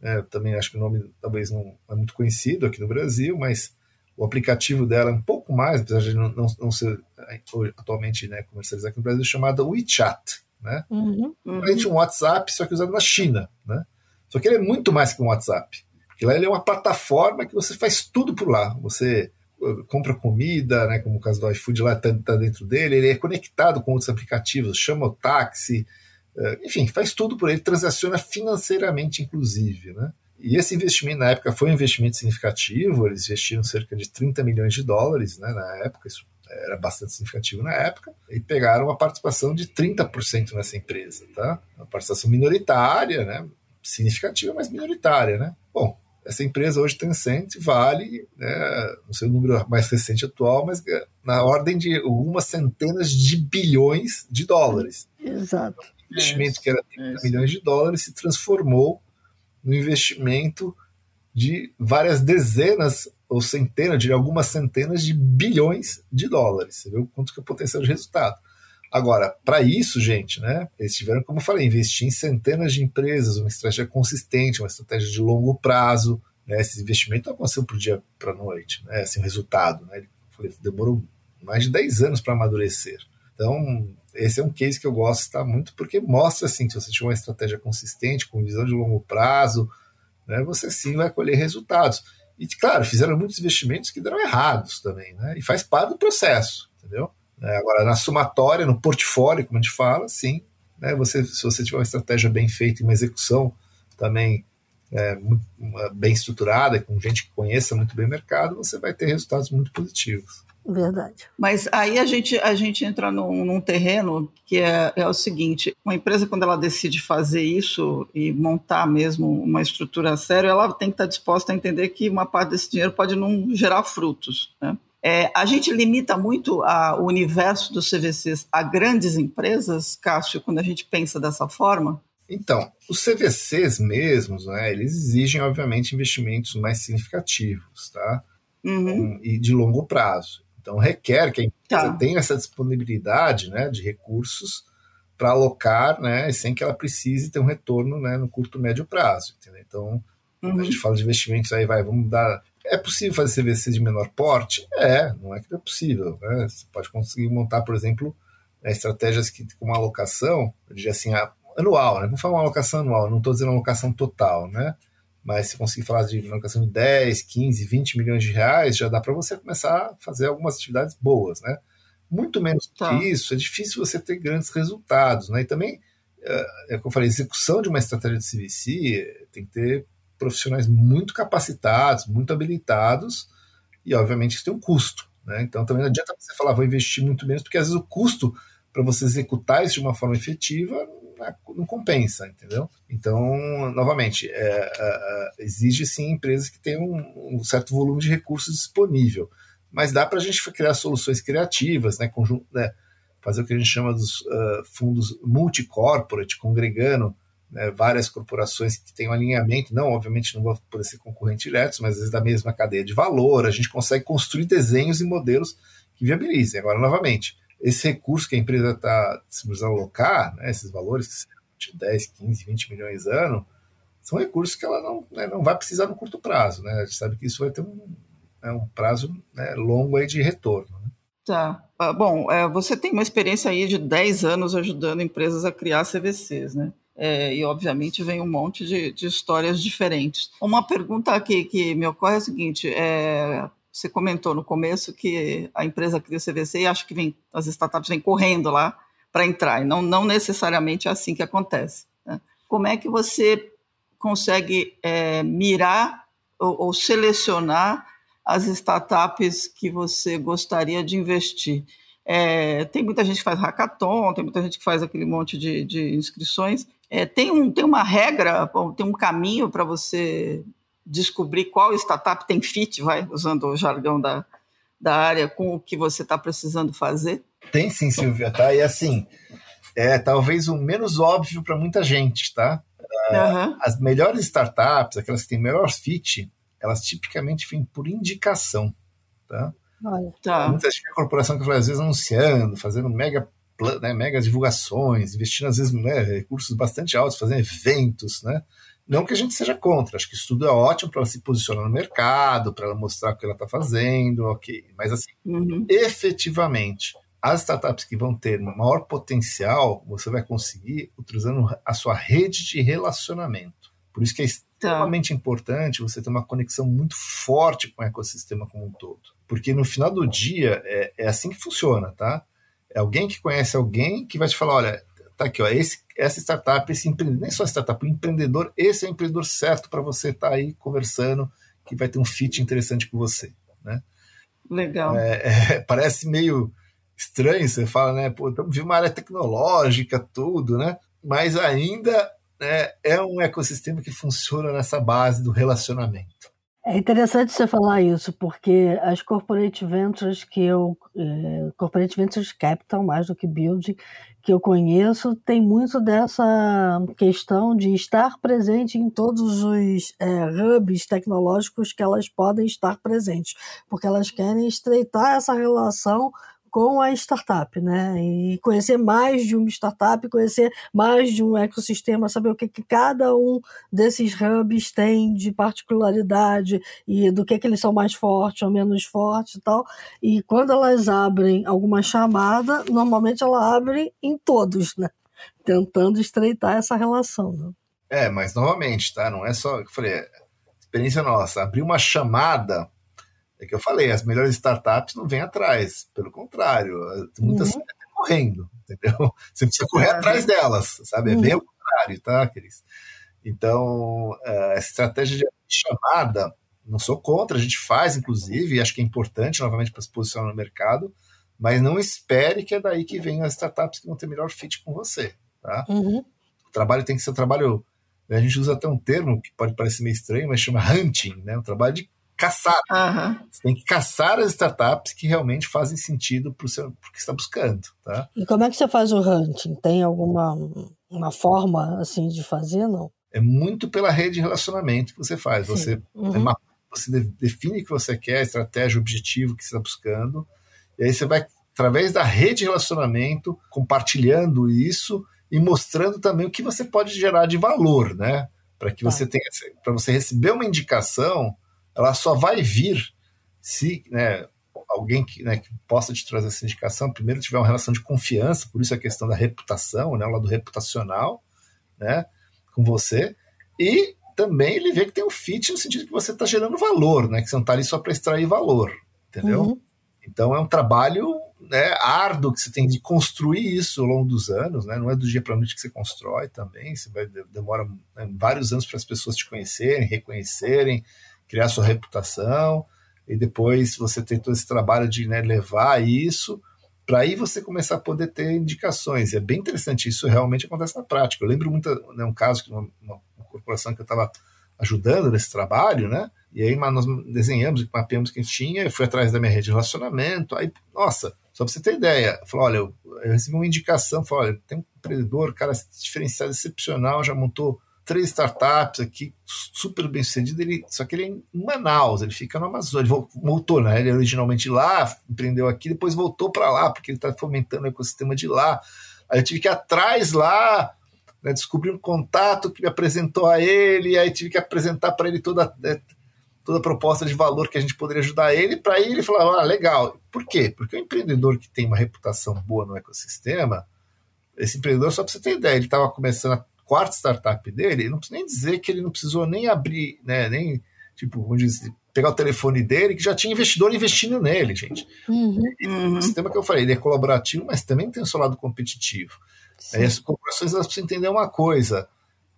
né, também acho que o nome talvez não é muito conhecido aqui no Brasil, mas o aplicativo dela é um pouco mais, apesar de não, não, não ser é, atualmente né, comercializado aqui no Brasil, chamada WeChat, né, uhum, uhum. um WhatsApp, só que usado na China, né, só que ele é muito mais que um WhatsApp, porque lá ele é uma plataforma que você faz tudo por lá, você compra comida, né, como o caso do iFood lá está tá dentro dele, ele é conectado com outros aplicativos, chama o táxi, eh, enfim, faz tudo por ele, transaciona financeiramente, inclusive. Né? E esse investimento na época foi um investimento significativo, eles investiram cerca de 30 milhões de dólares né, na época, isso era bastante significativo na época, e pegaram uma participação de 30% nessa empresa. Tá? Uma participação minoritária, né, significativa, mas minoritária. Né? Bom, essa empresa hoje, Tencent, vale, né, não sei o número mais recente atual, mas é na ordem de algumas centenas de bilhões de dólares.
Exato.
O investimento que era 30 milhões de dólares se transformou no investimento de várias dezenas ou centenas, de algumas centenas de bilhões de dólares. Você viu quanto que é o potencial de resultado. Agora, para isso, gente, né, eles tiveram, como eu falei, investir em centenas de empresas, uma estratégia consistente, uma estratégia de longo prazo. Né, esse investimento não aconteceu para o dia para a noite, né, assim, o resultado. Né, falei, demorou mais de 10 anos para amadurecer. Então, esse é um case que eu gosto tá, muito, porque mostra assim, se você tiver uma estratégia consistente, com visão de longo prazo, né, você sim vai colher resultados. E, claro, fizeram muitos investimentos que deram errados também, né, e faz parte do processo, entendeu? É, agora, na somatória, no portfólio, como a gente fala, sim, né, você, se você tiver uma estratégia bem feita e uma execução também é, muito, bem estruturada, com gente que conheça muito bem o mercado, você vai ter resultados muito positivos.
Verdade.
Mas aí a gente, a gente entra num, num terreno que é, é, o seguinte: uma empresa, quando ela decide fazer isso e montar mesmo uma estrutura séria, ela tem que estar disposta a entender que uma parte desse dinheiro pode não gerar frutos. Né? É, a gente limita muito a, o universo dos CVCs a grandes empresas, Cássio, quando a gente pensa dessa forma?
Então, os CVCs mesmos, né, eles exigem, obviamente, investimentos mais significativos, tá? Uhum. E de longo prazo. Então, requer que a empresa tá. tenha essa disponibilidade né, de recursos para alocar, né, sem que ela precise ter um retorno né, no curto médio prazo. Entendeu? Então, uhum. a gente fala de investimentos aí, vai, vamos dar. É possível fazer CVC de menor porte? É, não é que não é possível. Né? Você pode conseguir montar, por exemplo, né, estratégias que, com uma alocação, eu diria assim, anual, né? Vamos falar uma alocação anual, não estou dizendo alocação total, né? Mas se conseguir falar de uma alocação de 10, 15, 20 milhões de reais, já dá para você começar a fazer algumas atividades boas, né? Muito menos tá. que isso, é difícil você ter grandes resultados, né? E também, é, é como eu falei, execução de uma estratégia de CVC tem que ter profissionais muito capacitados, muito habilitados, e obviamente isso tem um custo, né? Então também não adianta você falar, vou investir muito menos, porque às vezes o custo para você executar isso de uma forma efetiva não compensa, entendeu? Então, novamente, é, é, é, exige sim empresas que tenham um, um, certo volume de recursos disponível, mas dá para a gente criar soluções criativas, né, conjunto, né, fazer o que a gente chama dos uh, fundos multi-corporate, congregando né, várias corporações que têm um alinhamento, não, obviamente não vão poder ser concorrentes diretos, mas às vezes da mesma cadeia de valor, a gente consegue construir desenhos e modelos que viabilizem. Agora, novamente, esse recurso que a empresa está precisando alocar, né, esses valores de 10, 15, 20 milhões ano, são recursos que ela não, né, não vai precisar no curto prazo. Né? A gente sabe que isso vai ter um, né, um prazo né, longo aí de retorno. Né?
Tá. Ah, bom, é, você tem uma experiência aí de 10 anos ajudando empresas a criar CVCs, né? É, e obviamente vem um monte de, de, histórias diferentes. Uma pergunta aqui que me ocorre é a seguinte: é, você comentou no começo que a empresa cria o CVC e acho que vem, as startups vêm correndo lá para entrar, e não, não necessariamente é assim que acontece. Né? Como é que você consegue é, mirar ou, ou, selecionar as startups que você gostaria de investir? É, tem muita gente que faz hackathon, tem muita gente que faz aquele monte de, de inscrições. É, tem, um, tem uma regra, tem um caminho para você descobrir qual startup tem fit, vai, usando o jargão da, da área, com o que você está precisando fazer?
Tem sim, Silvia, tá? E assim, é talvez o menos óbvio para muita gente, tá? Uhum. As melhores startups, aquelas que têm melhor fit, elas tipicamente vêm por indicação, tá? Olha, tá. Muitas corporação que vai às vezes anunciando, fazendo mega, né, mega divulgações, investindo às vezes né, recursos bastante altos, fazendo eventos, né? Não que a gente seja contra, acho que isso tudo é ótimo para ela se posicionar no mercado, para ela mostrar o que ela está fazendo, ok. Mas assim, uhum. efetivamente, as startups que vão ter maior potencial, você vai conseguir utilizando a sua rede de relacionamento. Por isso que é extremamente tá. importante você ter uma conexão muito forte com o ecossistema como um todo. Porque no final do dia é, é assim que funciona, tá? É alguém que conhece alguém que vai te falar, olha, tá aqui, ó, esse, essa startup, esse empreendedor, nem só startup, o empreendedor, esse é o empreendedor certo para você estar tá aí conversando, que vai ter um fit interessante com você, né?
Legal.
É, é, [LAUGHS] parece meio estranho, você fala, né, pô, estamos vendo uma área tecnológica, tudo, né? Mas ainda né, é um ecossistema que funciona nessa base do relacionamento.
É interessante você falar isso, porque as corporate ventures que eu, eh, corporate ventures capital mais do que building, que eu conheço, tem muito dessa questão de estar presente em todos os é, hubs tecnológicos que elas podem estar presentes, porque elas querem estreitar essa relação com a startup, né? E conhecer mais de uma startup, conhecer mais de um ecossistema, saber o que, que cada um desses hubs tem de particularidade e do que, que eles são mais fortes ou menos fortes e tal. E quando elas abrem alguma chamada, normalmente ela abre em todos, né? Tentando estreitar essa relação. Né?
É, mas novamente, tá? Não é só. Eu falei, experiência nossa. Abrir uma chamada é que eu falei, as melhores startups não vêm atrás, pelo contrário, muitas uhum. estão correndo, entendeu? [LAUGHS] Você precisa correr uhum. atrás delas, sabe? É uhum. bem o contrário, tá, Cris? Então, é, a estratégia de chamada, não sou contra, a gente faz, inclusive, e acho que é importante, novamente, para se posicionar no mercado, mas não espere que é daí que venham as startups que vão ter melhor fit com você, tá? Uhum. O trabalho tem que ser um trabalho, a gente usa até um termo que pode parecer meio estranho, mas chama hunting, né? Um trabalho de caçar. Uhum. Você tem que caçar as startups que realmente fazem sentido para o que está buscando. Tá?
E como é que você faz o hunting? Tem alguma uma forma assim de fazer, não?
É muito pela rede de relacionamento que você faz. Sim. Você, uhum. é uma, você define o que você quer, a estratégia, o objetivo que você está buscando, e aí você vai, através da rede de relacionamento, compartilhando isso e mostrando também o que você pode gerar de valor, né? Para que tá. você tenha, para você receber uma indicação, ela só vai vir se né, alguém que, né, que, possa te trazer essa indicação, primeiro tiver uma relação de confiança, por isso a questão da reputação, né, o lado reputacional, né, com você, e também ele vê que tem um fit no sentido que você está gerando valor, né, que você não está ali só para extrair valor, entendeu? Uhum. Então é um trabalho né, árduo que você tem de construir isso ao longo dos anos, né? Não é do dia para noite que você constrói também. Você vai demora né, vários anos para as pessoas te conhecerem, reconhecerem, criar sua reputação e depois você tem todo esse trabalho de né, levar isso para aí você começar a poder ter indicações. E é bem interessante, isso realmente acontece na prática. Eu lembro muito, né, um caso que uma, uma corporação que eu estava ajudando nesse trabalho, né? E aí nós desenhamos, mapeamos quem tinha, fui atrás da minha rede de relacionamento. Aí, nossa, só para você ter ideia, falou: olha, eu, eu recebi uma indicação, falou: olha, tem um empreendedor, cara diferenciado, excepcional, já montou três startups aqui, super bem sucedido. Ele, só que ele é em Manaus, ele fica no Amazonas. Ele voltou, né? Ele é originalmente lá, empreendeu aqui, depois voltou para lá, porque ele está fomentando o ecossistema de lá. Aí eu tive que ir atrás lá né, descobri um contato que me apresentou a ele, aí tive que apresentar para ele toda, né, toda a proposta de valor que a gente poderia ajudar ele, para ele falar, ah, legal. Por quê? Porque o empreendedor que tem uma reputação boa no ecossistema, esse empreendedor, só para você ter ideia, ele estava começando a quarta startup dele, não preciso nem dizer que ele não precisou nem abrir, né, nem, tipo, vamos dizer, pegar o telefone dele, que já tinha investidor investindo nele, gente. Uhum. O sistema que eu falei, ele é colaborativo, mas também tem o seu lado competitivo. Aí as corporações elas precisam entender uma coisa: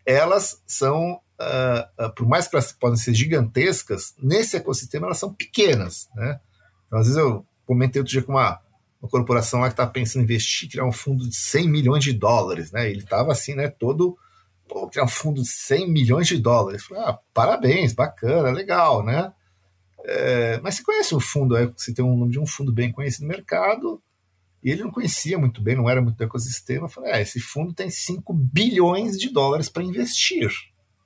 elas são, uh, uh, por mais que elas podem ser gigantescas, nesse ecossistema elas são pequenas. Né? Então, às vezes eu comentei outro dia com uma, uma corporação lá que estava pensando em investir, criar um fundo de 100 milhões de dólares. Né? Ele estava assim, né, todo. Pô, criar um fundo de 100 milhões de dólares. falei, ah, parabéns, bacana, legal, né? É, mas você conhece o fundo, é, você tem um nome de um fundo bem conhecido no mercado, e ele não conhecia muito bem, não era muito do ecossistema. Eu falei, ah, esse fundo tem 5 bilhões de dólares para investir,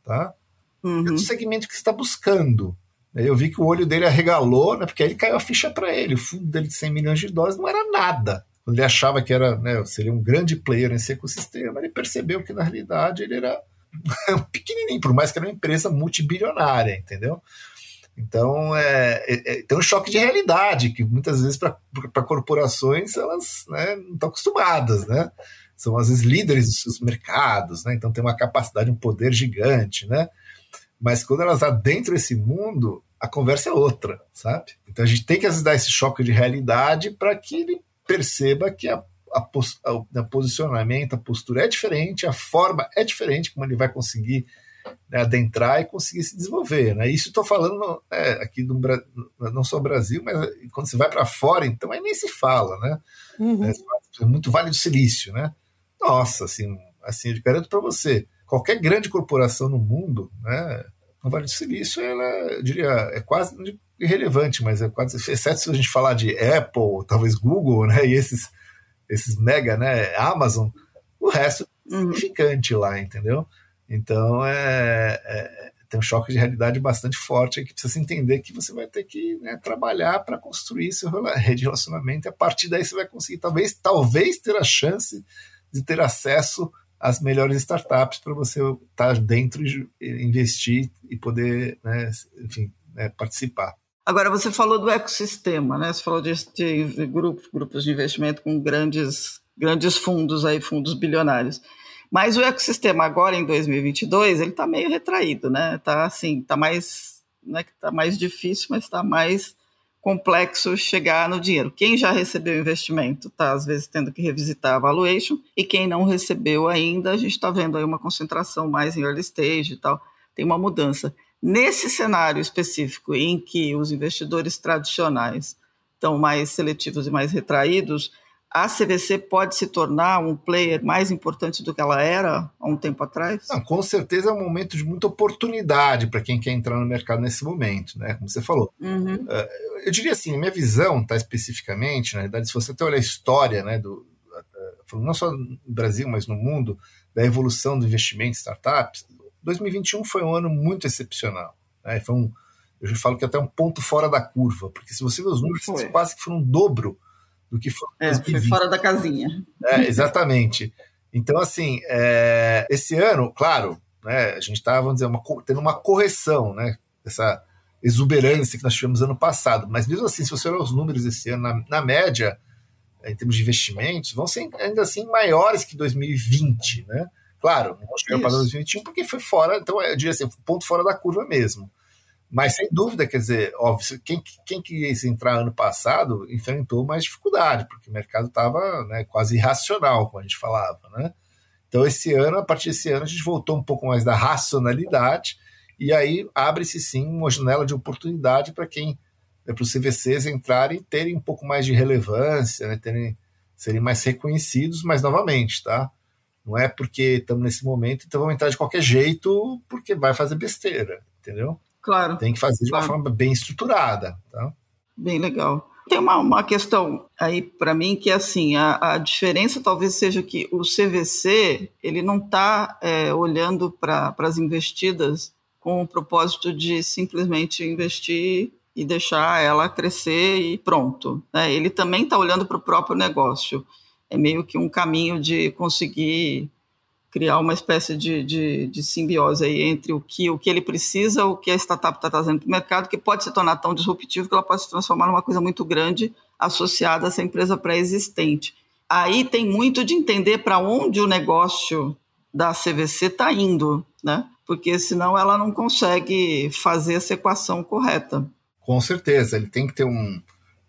tá? Uhum. É o segmento que você está buscando. Eu vi que o olho dele arregalou, né, porque aí caiu a ficha para ele. O fundo dele de 100 milhões de dólares não era nada. Ele achava que era, né, seria um grande player nesse ecossistema, ele percebeu que na realidade ele era [LAUGHS] pequenininho, por mais que era uma empresa multibilionária, entendeu? Então, é, é, é, tem um choque de realidade que muitas vezes para corporações elas né, não estão acostumadas, né? São às vezes líderes dos mercados, né? Então tem uma capacidade, um poder gigante, né? Mas quando elas adentram esse mundo, a conversa é outra, sabe? Então a gente tem que dar esse choque de realidade para que ele perceba que a, a, a, a posicionamento, a postura é diferente, a forma é diferente, como ele vai conseguir né, adentrar e conseguir se desenvolver. Né? Isso estou falando é, aqui do não só Brasil, mas quando você vai para fora, então aí nem se fala, né? Uhum. É, muito Vale do Silício, né? Nossa, assim, assim eu garanto para você, qualquer grande corporação no mundo, né? No Vale do Silício, ela, eu diria, é quase irrelevante, mas é quase, exceto se a gente falar de Apple, talvez Google, né? E esses, esses mega, né? Amazon, o resto é uhum. significante lá, entendeu? Então, é, é, tem um choque de realidade bastante forte que precisa se entender que você vai ter que né, trabalhar para construir seu rede de relacionamento e a partir daí você vai conseguir, talvez, talvez ter a chance de ter acesso às melhores startups para você estar tá dentro e investir e poder, né, enfim, né, participar.
Agora, você falou do ecossistema, né? Você falou de, de grupos, de investimento com grandes, grandes fundos aí, fundos bilionários. Mas o ecossistema agora em 2022 ele está meio retraído, né? Está assim, está mais, não é que está mais difícil, mas está mais complexo chegar no dinheiro. Quem já recebeu investimento está às vezes tendo que revisitar a valuation e quem não recebeu ainda a gente está vendo aí uma concentração mais em early stage e tal. Tem uma mudança. Nesse cenário específico em que os investidores tradicionais estão mais seletivos e mais retraídos, a CVC pode se tornar um player mais importante do que ela era há um tempo atrás?
Não, com certeza é um momento de muita oportunidade para quem quer entrar no mercado nesse momento, né? Como você falou. Uhum. Uh, eu diria assim, minha visão, tá especificamente, na verdade, se você até olhar a história, né, do, uh, não só no Brasil, mas no mundo, da evolução do investimento em startups, 2021 foi um ano muito excepcional. Né? Foi um, eu falo que até um ponto fora da curva, porque se você ver os números, quase que foram um dobro do que foi.
É, foi fora da casinha.
É, exatamente. Então, assim, é, esse ano, claro, né, a gente está, vamos dizer, uma, tendo uma correção, né? Essa exuberância que nós tivemos ano passado. Mas mesmo assim, se você olhar os números esse ano, na, na média, em termos de investimentos, vão ser ainda assim maiores que 2020, né? Claro, não chegar para 2021 porque foi fora, então eu diria assim, ponto fora da curva mesmo. Mas sem dúvida, quer dizer, óbvio, quem, quem quis entrar ano passado enfrentou mais dificuldade, porque o mercado estava né, quase irracional, como a gente falava. Né? Então, esse ano, a partir desse ano, a gente voltou um pouco mais da racionalidade, e aí abre-se sim uma janela de oportunidade para quem, né, para os CVCs entrarem e terem um pouco mais de relevância, né, terem, serem mais reconhecidos, mas novamente, tá? Não é porque estamos nesse momento, então vamos entrar de qualquer jeito, porque vai fazer besteira, entendeu?
Claro.
Tem que fazer de uma claro. forma bem estruturada. Tá?
Bem legal. Tem uma, uma questão aí para mim que é assim, a, a, diferença talvez seja que o CVC ele não está é, olhando para as investidas com o propósito de simplesmente investir e deixar ela crescer e pronto. Né? Ele também está olhando para o próprio negócio. É meio que um caminho de conseguir criar uma espécie de, de, de, simbiose aí entre o que, o que ele precisa, o que a startup está trazendo para o mercado, que pode se tornar tão disruptivo que ela pode se transformar numa coisa muito grande associada a essa empresa pré-existente. Aí tem muito de entender para onde o negócio da CVC está indo, né? Porque senão ela não consegue fazer essa equação correta.
Com certeza, ele tem que ter um,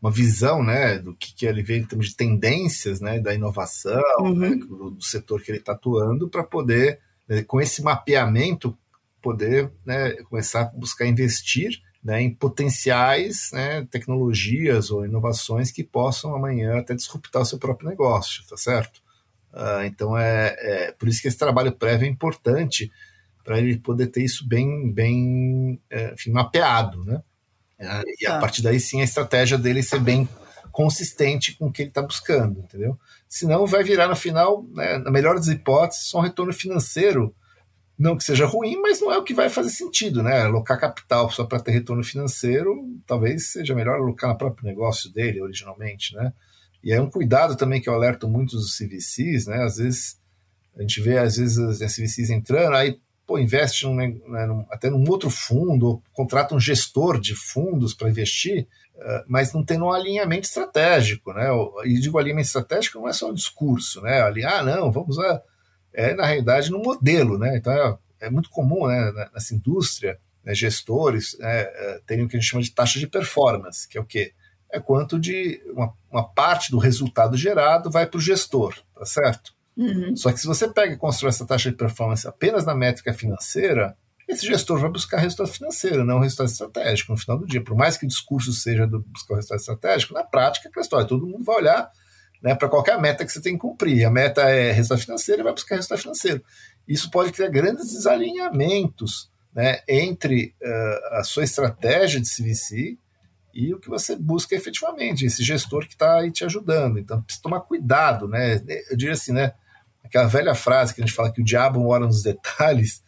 uma visão né, do que, que ele vê em termos de tendências né, da inovação, uhum. né, do, do, setor que ele está atuando, para poder, né, com esse mapeamento, poder né, começar a buscar investir né, em potenciais né, tecnologias ou inovações que possam amanhã até disruptar o seu próprio negócio, tá certo? Uh, então é, é, por isso que esse trabalho prévio é importante para ele poder ter isso bem, bem é, enfim, mapeado, né? Né? E a partir daí sim a estratégia dele ser bem consistente com o que ele está buscando, entendeu? Senão vai virar no final, né, na melhor das hipóteses, só um retorno financeiro, não que seja ruim, mas não é o que vai fazer sentido, né? Alocar capital só para ter retorno financeiro, talvez seja melhor alocar no próprio negócio dele originalmente, né? E é um cuidado também que eu alerto muitos dos CVCs, né? Às vezes a gente vê às vezes as CVCs entrando, aí pô, investe num, né, num, até num outro fundo, ou contrata um gestor de fundos para investir, uh, mas não tem um alinhamento estratégico, né? E digo alinhamento estratégico não é só um discurso, né? Ali, ah, não, vamos lá. É, na realidade, no modelo, né? Então, é, é muito comum né, nessa indústria, né, gestores né, é, terem o que a gente chama de taxa de performance, que é o quê? É quanto de uma, uma parte do resultado gerado vai para o gestor, tá certo? Uhum. Só que se você pega e constrói essa taxa de performance apenas na métrica financeira, esse gestor vai buscar resultado financeiro, não resultado estratégico no final do dia. Por mais que o discurso seja do buscar resultado estratégico, na prática é história, todo mundo vai olhar né, para qualquer meta que você tem que cumprir. A meta é resultado financeiro e vai buscar resultado financeiro. Isso pode criar grandes desalinhamentos né, entre uh, a sua estratégia de CVC e o que você busca efetivamente, esse gestor que está aí te ajudando. Então, precisa tomar cuidado, né? Eu diria assim, né? Aquela velha frase que a gente fala que o diabo mora nos detalhes,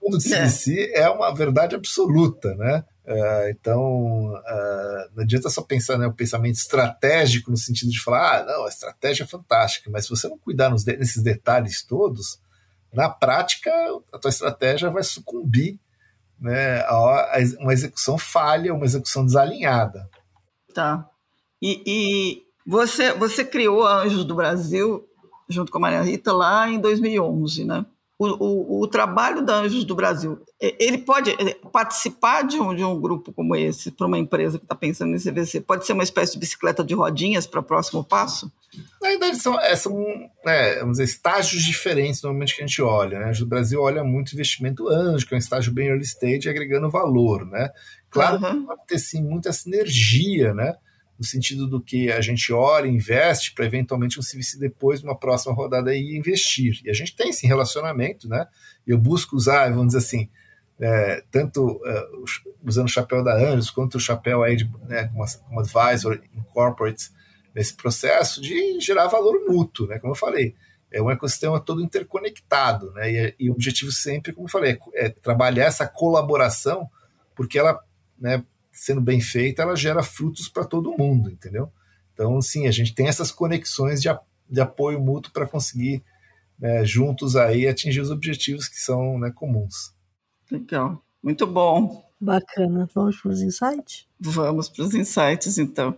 tudo de é. si é uma verdade absoluta, né? Uh, então, uh, não adianta só pensar no né, pensamento estratégico no sentido de falar, ah, não, a estratégia é fantástica, mas se você não cuidar nos nesses detalhes todos, na prática, a tua estratégia vai sucumbir né, uma execução falha, uma execução desalinhada.
Tá. E, e você, você criou a Anjos do Brasil junto com a Maria Rita lá em 2011, né? O, o, o, trabalho da Anjos do Brasil, ele pode participar de um, de um grupo como esse, para uma empresa que está pensando em CVC, pode ser uma espécie de bicicleta de rodinhas para o próximo passo?
Na verdade, são, é, são é, vamos dizer, estágios diferentes normalmente que a gente olha. Né? O Brasil olha muito investimento anjo, que é um estágio bem early stage, agregando valor. Né? Claro uhum. que pode ter sim muita sinergia né? no sentido do que a gente ora, investe para eventualmente um se depois, numa próxima rodada, aí investir. E a gente tem esse relacionamento, né? Eu busco usar, vamos dizer assim, é, tanto uh, usando o chapéu da Anjos quanto o chapéu aí de, né, como, como advisor em corporates nesse processo de gerar valor mútuo, né? Como eu falei, é um ecossistema todo interconectado, né? E, e o objetivo sempre, como eu falei, é, é trabalhar essa colaboração, porque ela, né, sendo bem feita, ela gera frutos para todo mundo, entendeu? Então, sim, a gente tem essas conexões de, de apoio mútuo para conseguir né, juntos aí atingir os objetivos que são né, comuns.
Legal, muito bom.
Bacana. Vamos para os insights?
Vamos para os insights, então.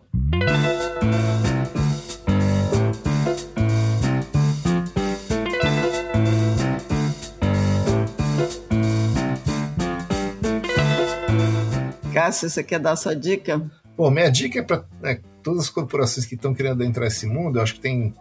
Cássio, você quer dar a sua dica?
Bom, minha dica é para né, todas as corporações que estão querendo entrar nesse mundo, eu acho que tem.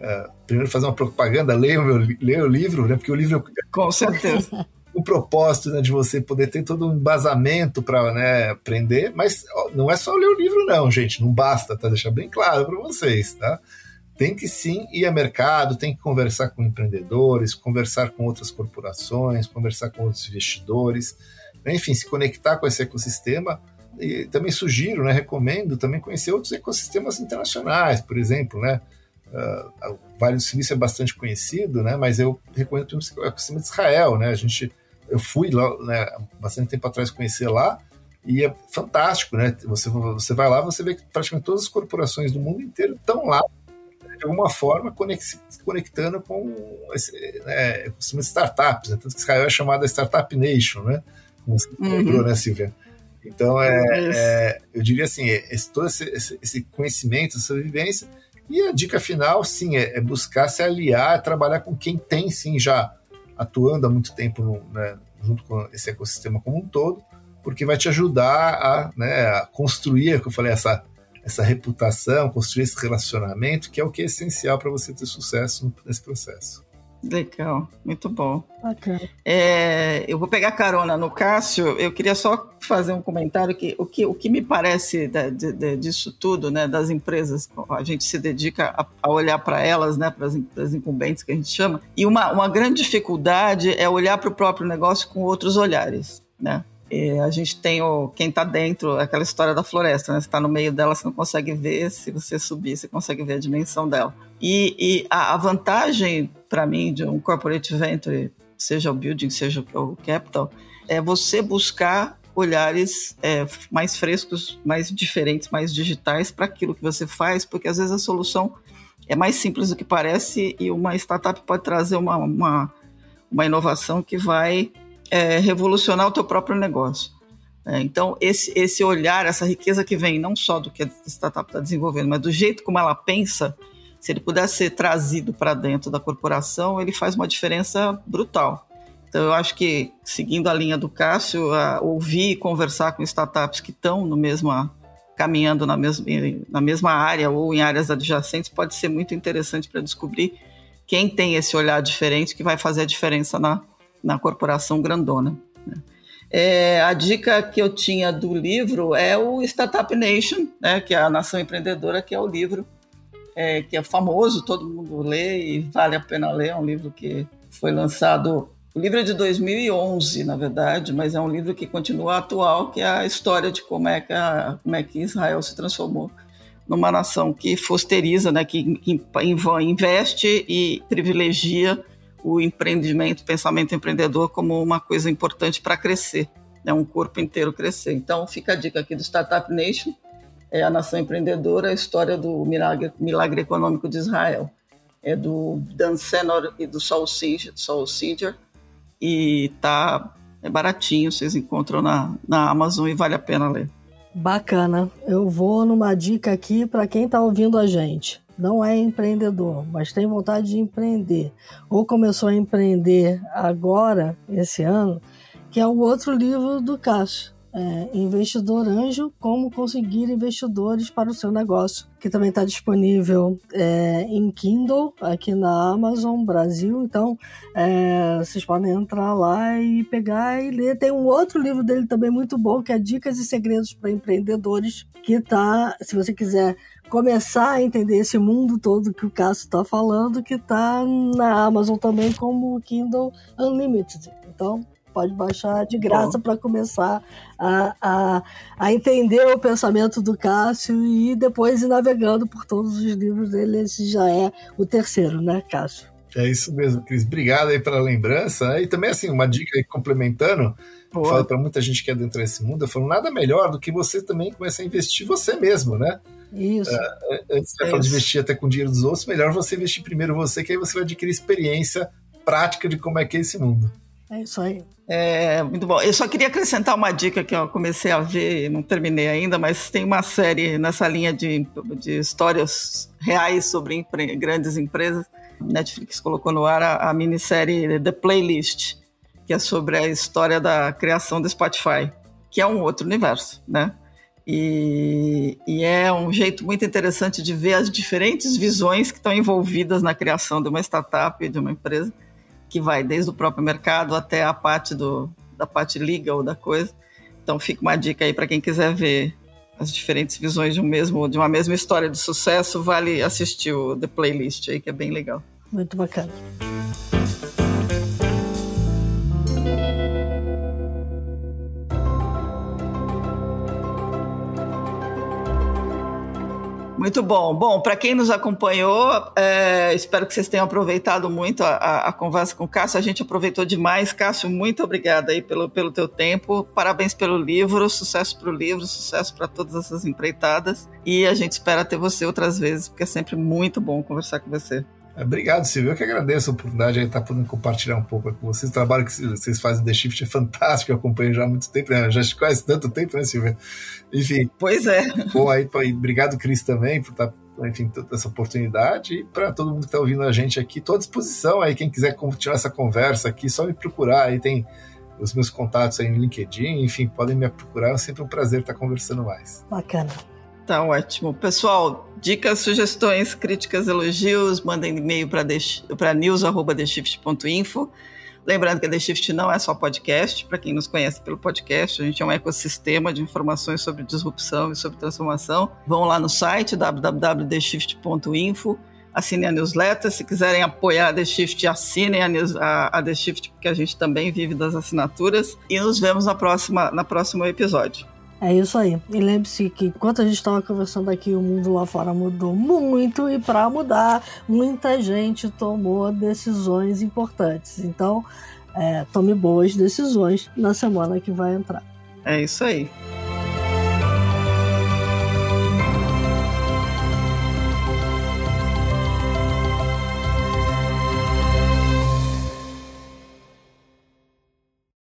Uh, primeiro, fazer uma propaganda, leia o, meu, leia o livro, né, porque o livro.
Com certeza.
o [LAUGHS] propósito né, de você poder ter todo um embasamento para né, aprender, mas não é só ler o livro, não, gente, não basta, tá? Deixar bem claro para vocês, tá? Tem que sim ir a mercado, tem que conversar com empreendedores, conversar com outras corporações, conversar com outros investidores enfim, se conectar com esse ecossistema. E também sugiro, né, recomendo também conhecer outros ecossistemas internacionais, por exemplo, né, uh, o Vale do Silício é bastante conhecido, né, mas eu recomendo o ecossistema de Israel, né, a gente, eu fui lá, né, bastante tempo atrás conhecer lá, e é fantástico, né, você, você vai lá, você vê que praticamente todas as corporações do mundo inteiro estão lá, de alguma forma, conectando com esse né, ecossistema de startups, né, tanto que Israel é chamada Startup Nation, né, como você uhum. lembrou, né, Silvia? Então, é, é, eu diria assim, é, esse, todo esse, esse, conhecimento, essa vivência, e a dica final, sim, é, é, buscar se aliar, trabalhar com quem tem, sim, já atuando há muito tempo no, né, junto com esse ecossistema como um todo, porque vai te ajudar a, né, a construir, como eu falei, essa, essa reputação, construir esse relacionamento, que é o que é essencial para você ter sucesso nesse processo.
Legal, muito bom.
Bacana.
É, eu vou pegar carona no Cássio. Eu queria só fazer um comentário que o que, o que me parece de, de, disso tudo, né, das empresas, a gente se dedica a, a olhar para elas, né, para as incumbentes que a gente chama, e uma, uma grande dificuldade é olhar para o próprio negócio com outros olhares, né? E a gente tem o quem está dentro, aquela história da floresta, né? Você está no meio dela, você não consegue ver. Se você subir, você consegue ver a dimensão dela. E, e a, a, vantagem para mim de um corporate venture, seja o building, seja o capital, é você buscar olhares é, mais frescos, mais diferentes, mais digitais para aquilo que você faz, porque às vezes a solução é mais simples do que parece e uma startup pode trazer uma, uma, uma inovação que vai é, revolucionar o teu próprio negócio. É, então, esse, esse olhar, essa riqueza que vem não só do que a startup está desenvolvendo, mas do jeito como ela pensa, se ele puder ser trazido para dentro da corporação, ele faz uma diferença brutal. Então, eu acho que, seguindo a linha do Cássio, ouvir e conversar com startups que estão no mesmo, caminhando na mesma, na mesma área ou em áreas adjacentes pode ser muito interessante para descobrir quem tem esse olhar diferente que vai fazer a diferença na, na corporação grandona. Né? É, a dica que eu tinha do livro é o Startup Nation, né, que é a Nação Empreendedora, que é o livro é, que é famoso, todo mundo lê e vale a pena ler. É um livro que foi lançado. O livro é de 2011, na verdade, mas é um livro que continua atual, que é a história de como é que, a, como é que Israel se transformou numa nação que fosteriza, né, que, investe e privilegia o empreendimento, o pensamento empreendedor como uma coisa importante para crescer, né, um corpo inteiro crescer. Então, fica a dica aqui do Startup Nation, é a nação empreendedora, a história do milagre, milagre econômico de Israel. É do Dan Senor e do Saul Singer, e tá é baratinho, vocês encontram na, na Amazon e vale a pena ler.
Bacana. Eu vou numa dica aqui para quem está ouvindo a gente não é empreendedor, mas tem vontade de empreender, ou começou a empreender agora, esse ano, que é o outro livro do Cássio, é, Investidor Anjo, como conseguir investidores para o seu negócio, que também está disponível é, em Kindle aqui na Amazon Brasil. Então, é, vocês podem entrar lá e pegar e ler. Tem um outro livro dele também muito bom, que é Dicas e Segredos para Empreendedores, que tá, se você quiser começar a entender esse mundo todo que o Cássio está falando, que está na Amazon também como Kindle Unlimited. Então, pode baixar de graça para começar a, a, a, entender o pensamento do Cássio e depois ir navegando por todos os livros dele. Esse já é o terceiro, né, Cássio?
É isso mesmo, Cris. Obrigado aí pela lembrança. E também, assim, uma dica aí complementando, falo para muita gente que é dentro desse mundo, eu falo, nada melhor do que você também começar a investir você mesmo, né?
Isso.
É, antes de, é de investir até com dinheiro dos outros, melhor você investir primeiro você, que aí você vai adquirir experiência prática de como é que é esse mundo.
É isso aí.
É, muito bom. Eu só queria acrescentar uma dica que eu comecei a ver, não terminei ainda, mas tem uma série nessa linha de, de histórias reais sobre empre grandes empresas. Netflix colocou no ar a, a minissérie The Playlist, que é sobre a história da criação do Spotify, que é um outro universo, né? E, e, é um jeito muito interessante de ver as diferentes visões que estão envolvidas na criação de uma startup, de uma empresa que vai desde o próprio mercado até a parte do, da parte legal da coisa. Então fica uma dica aí para quem quiser ver as diferentes visões de um mesmo de uma mesma história de sucesso, vale assistir o The Playlist aí que é bem legal.
Muito bacana.
Muito bom. Bom, para quem nos acompanhou, é, espero que vocês tenham aproveitado muito a, a, a, conversa com o Cássio. A gente aproveitou demais. Cássio, muito obrigada aí pelo, pelo teu tempo. Parabéns pelo livro, sucesso para o livro, sucesso para todas essas empreitadas. E a gente espera ter você outras vezes, porque é sempre muito bom conversar com você.
Obrigado, Silvio. Eu que agradeço a oportunidade de estar podendo compartilhar um pouco com vocês. O trabalho que vocês fazem The Shift é fantástico, eu acompanho já há muito tempo, né? já quase tanto tempo, né, Silvia? Enfim.
Pois é.
Bom, aí, obrigado, Cris, também, por estar, enfim, toda essa oportunidade. E para todo mundo que está ouvindo a gente aqui, estou à disposição aí. Quem quiser continuar essa conversa aqui, só me procurar. Aí tem os meus contatos aí no LinkedIn, enfim, podem me procurar. É sempre um prazer estar conversando mais.
Bacana.
Tá ótimo. Pessoal, dicas, sugestões, críticas, elogios, mandem e-mail para news.theshift.info. Lembrando que a The Shift não é só podcast, para quem nos conhece pelo podcast, a gente é um ecossistema de informações sobre disrupção e sobre transformação. Vão lá no site www.theshift.info, assinem a newsletter. Se quiserem apoiar a The Shift, assinem a, news, a, a The Shift, porque a gente também vive das assinaturas. E nos vemos na próxima, na próximo episódio.
É isso aí. E lembre-se que enquanto a gente estava conversando aqui, o mundo lá fora mudou muito e para mudar, muita gente tomou decisões importantes. Então, é, tome boas decisões na semana que vai entrar.
É isso aí.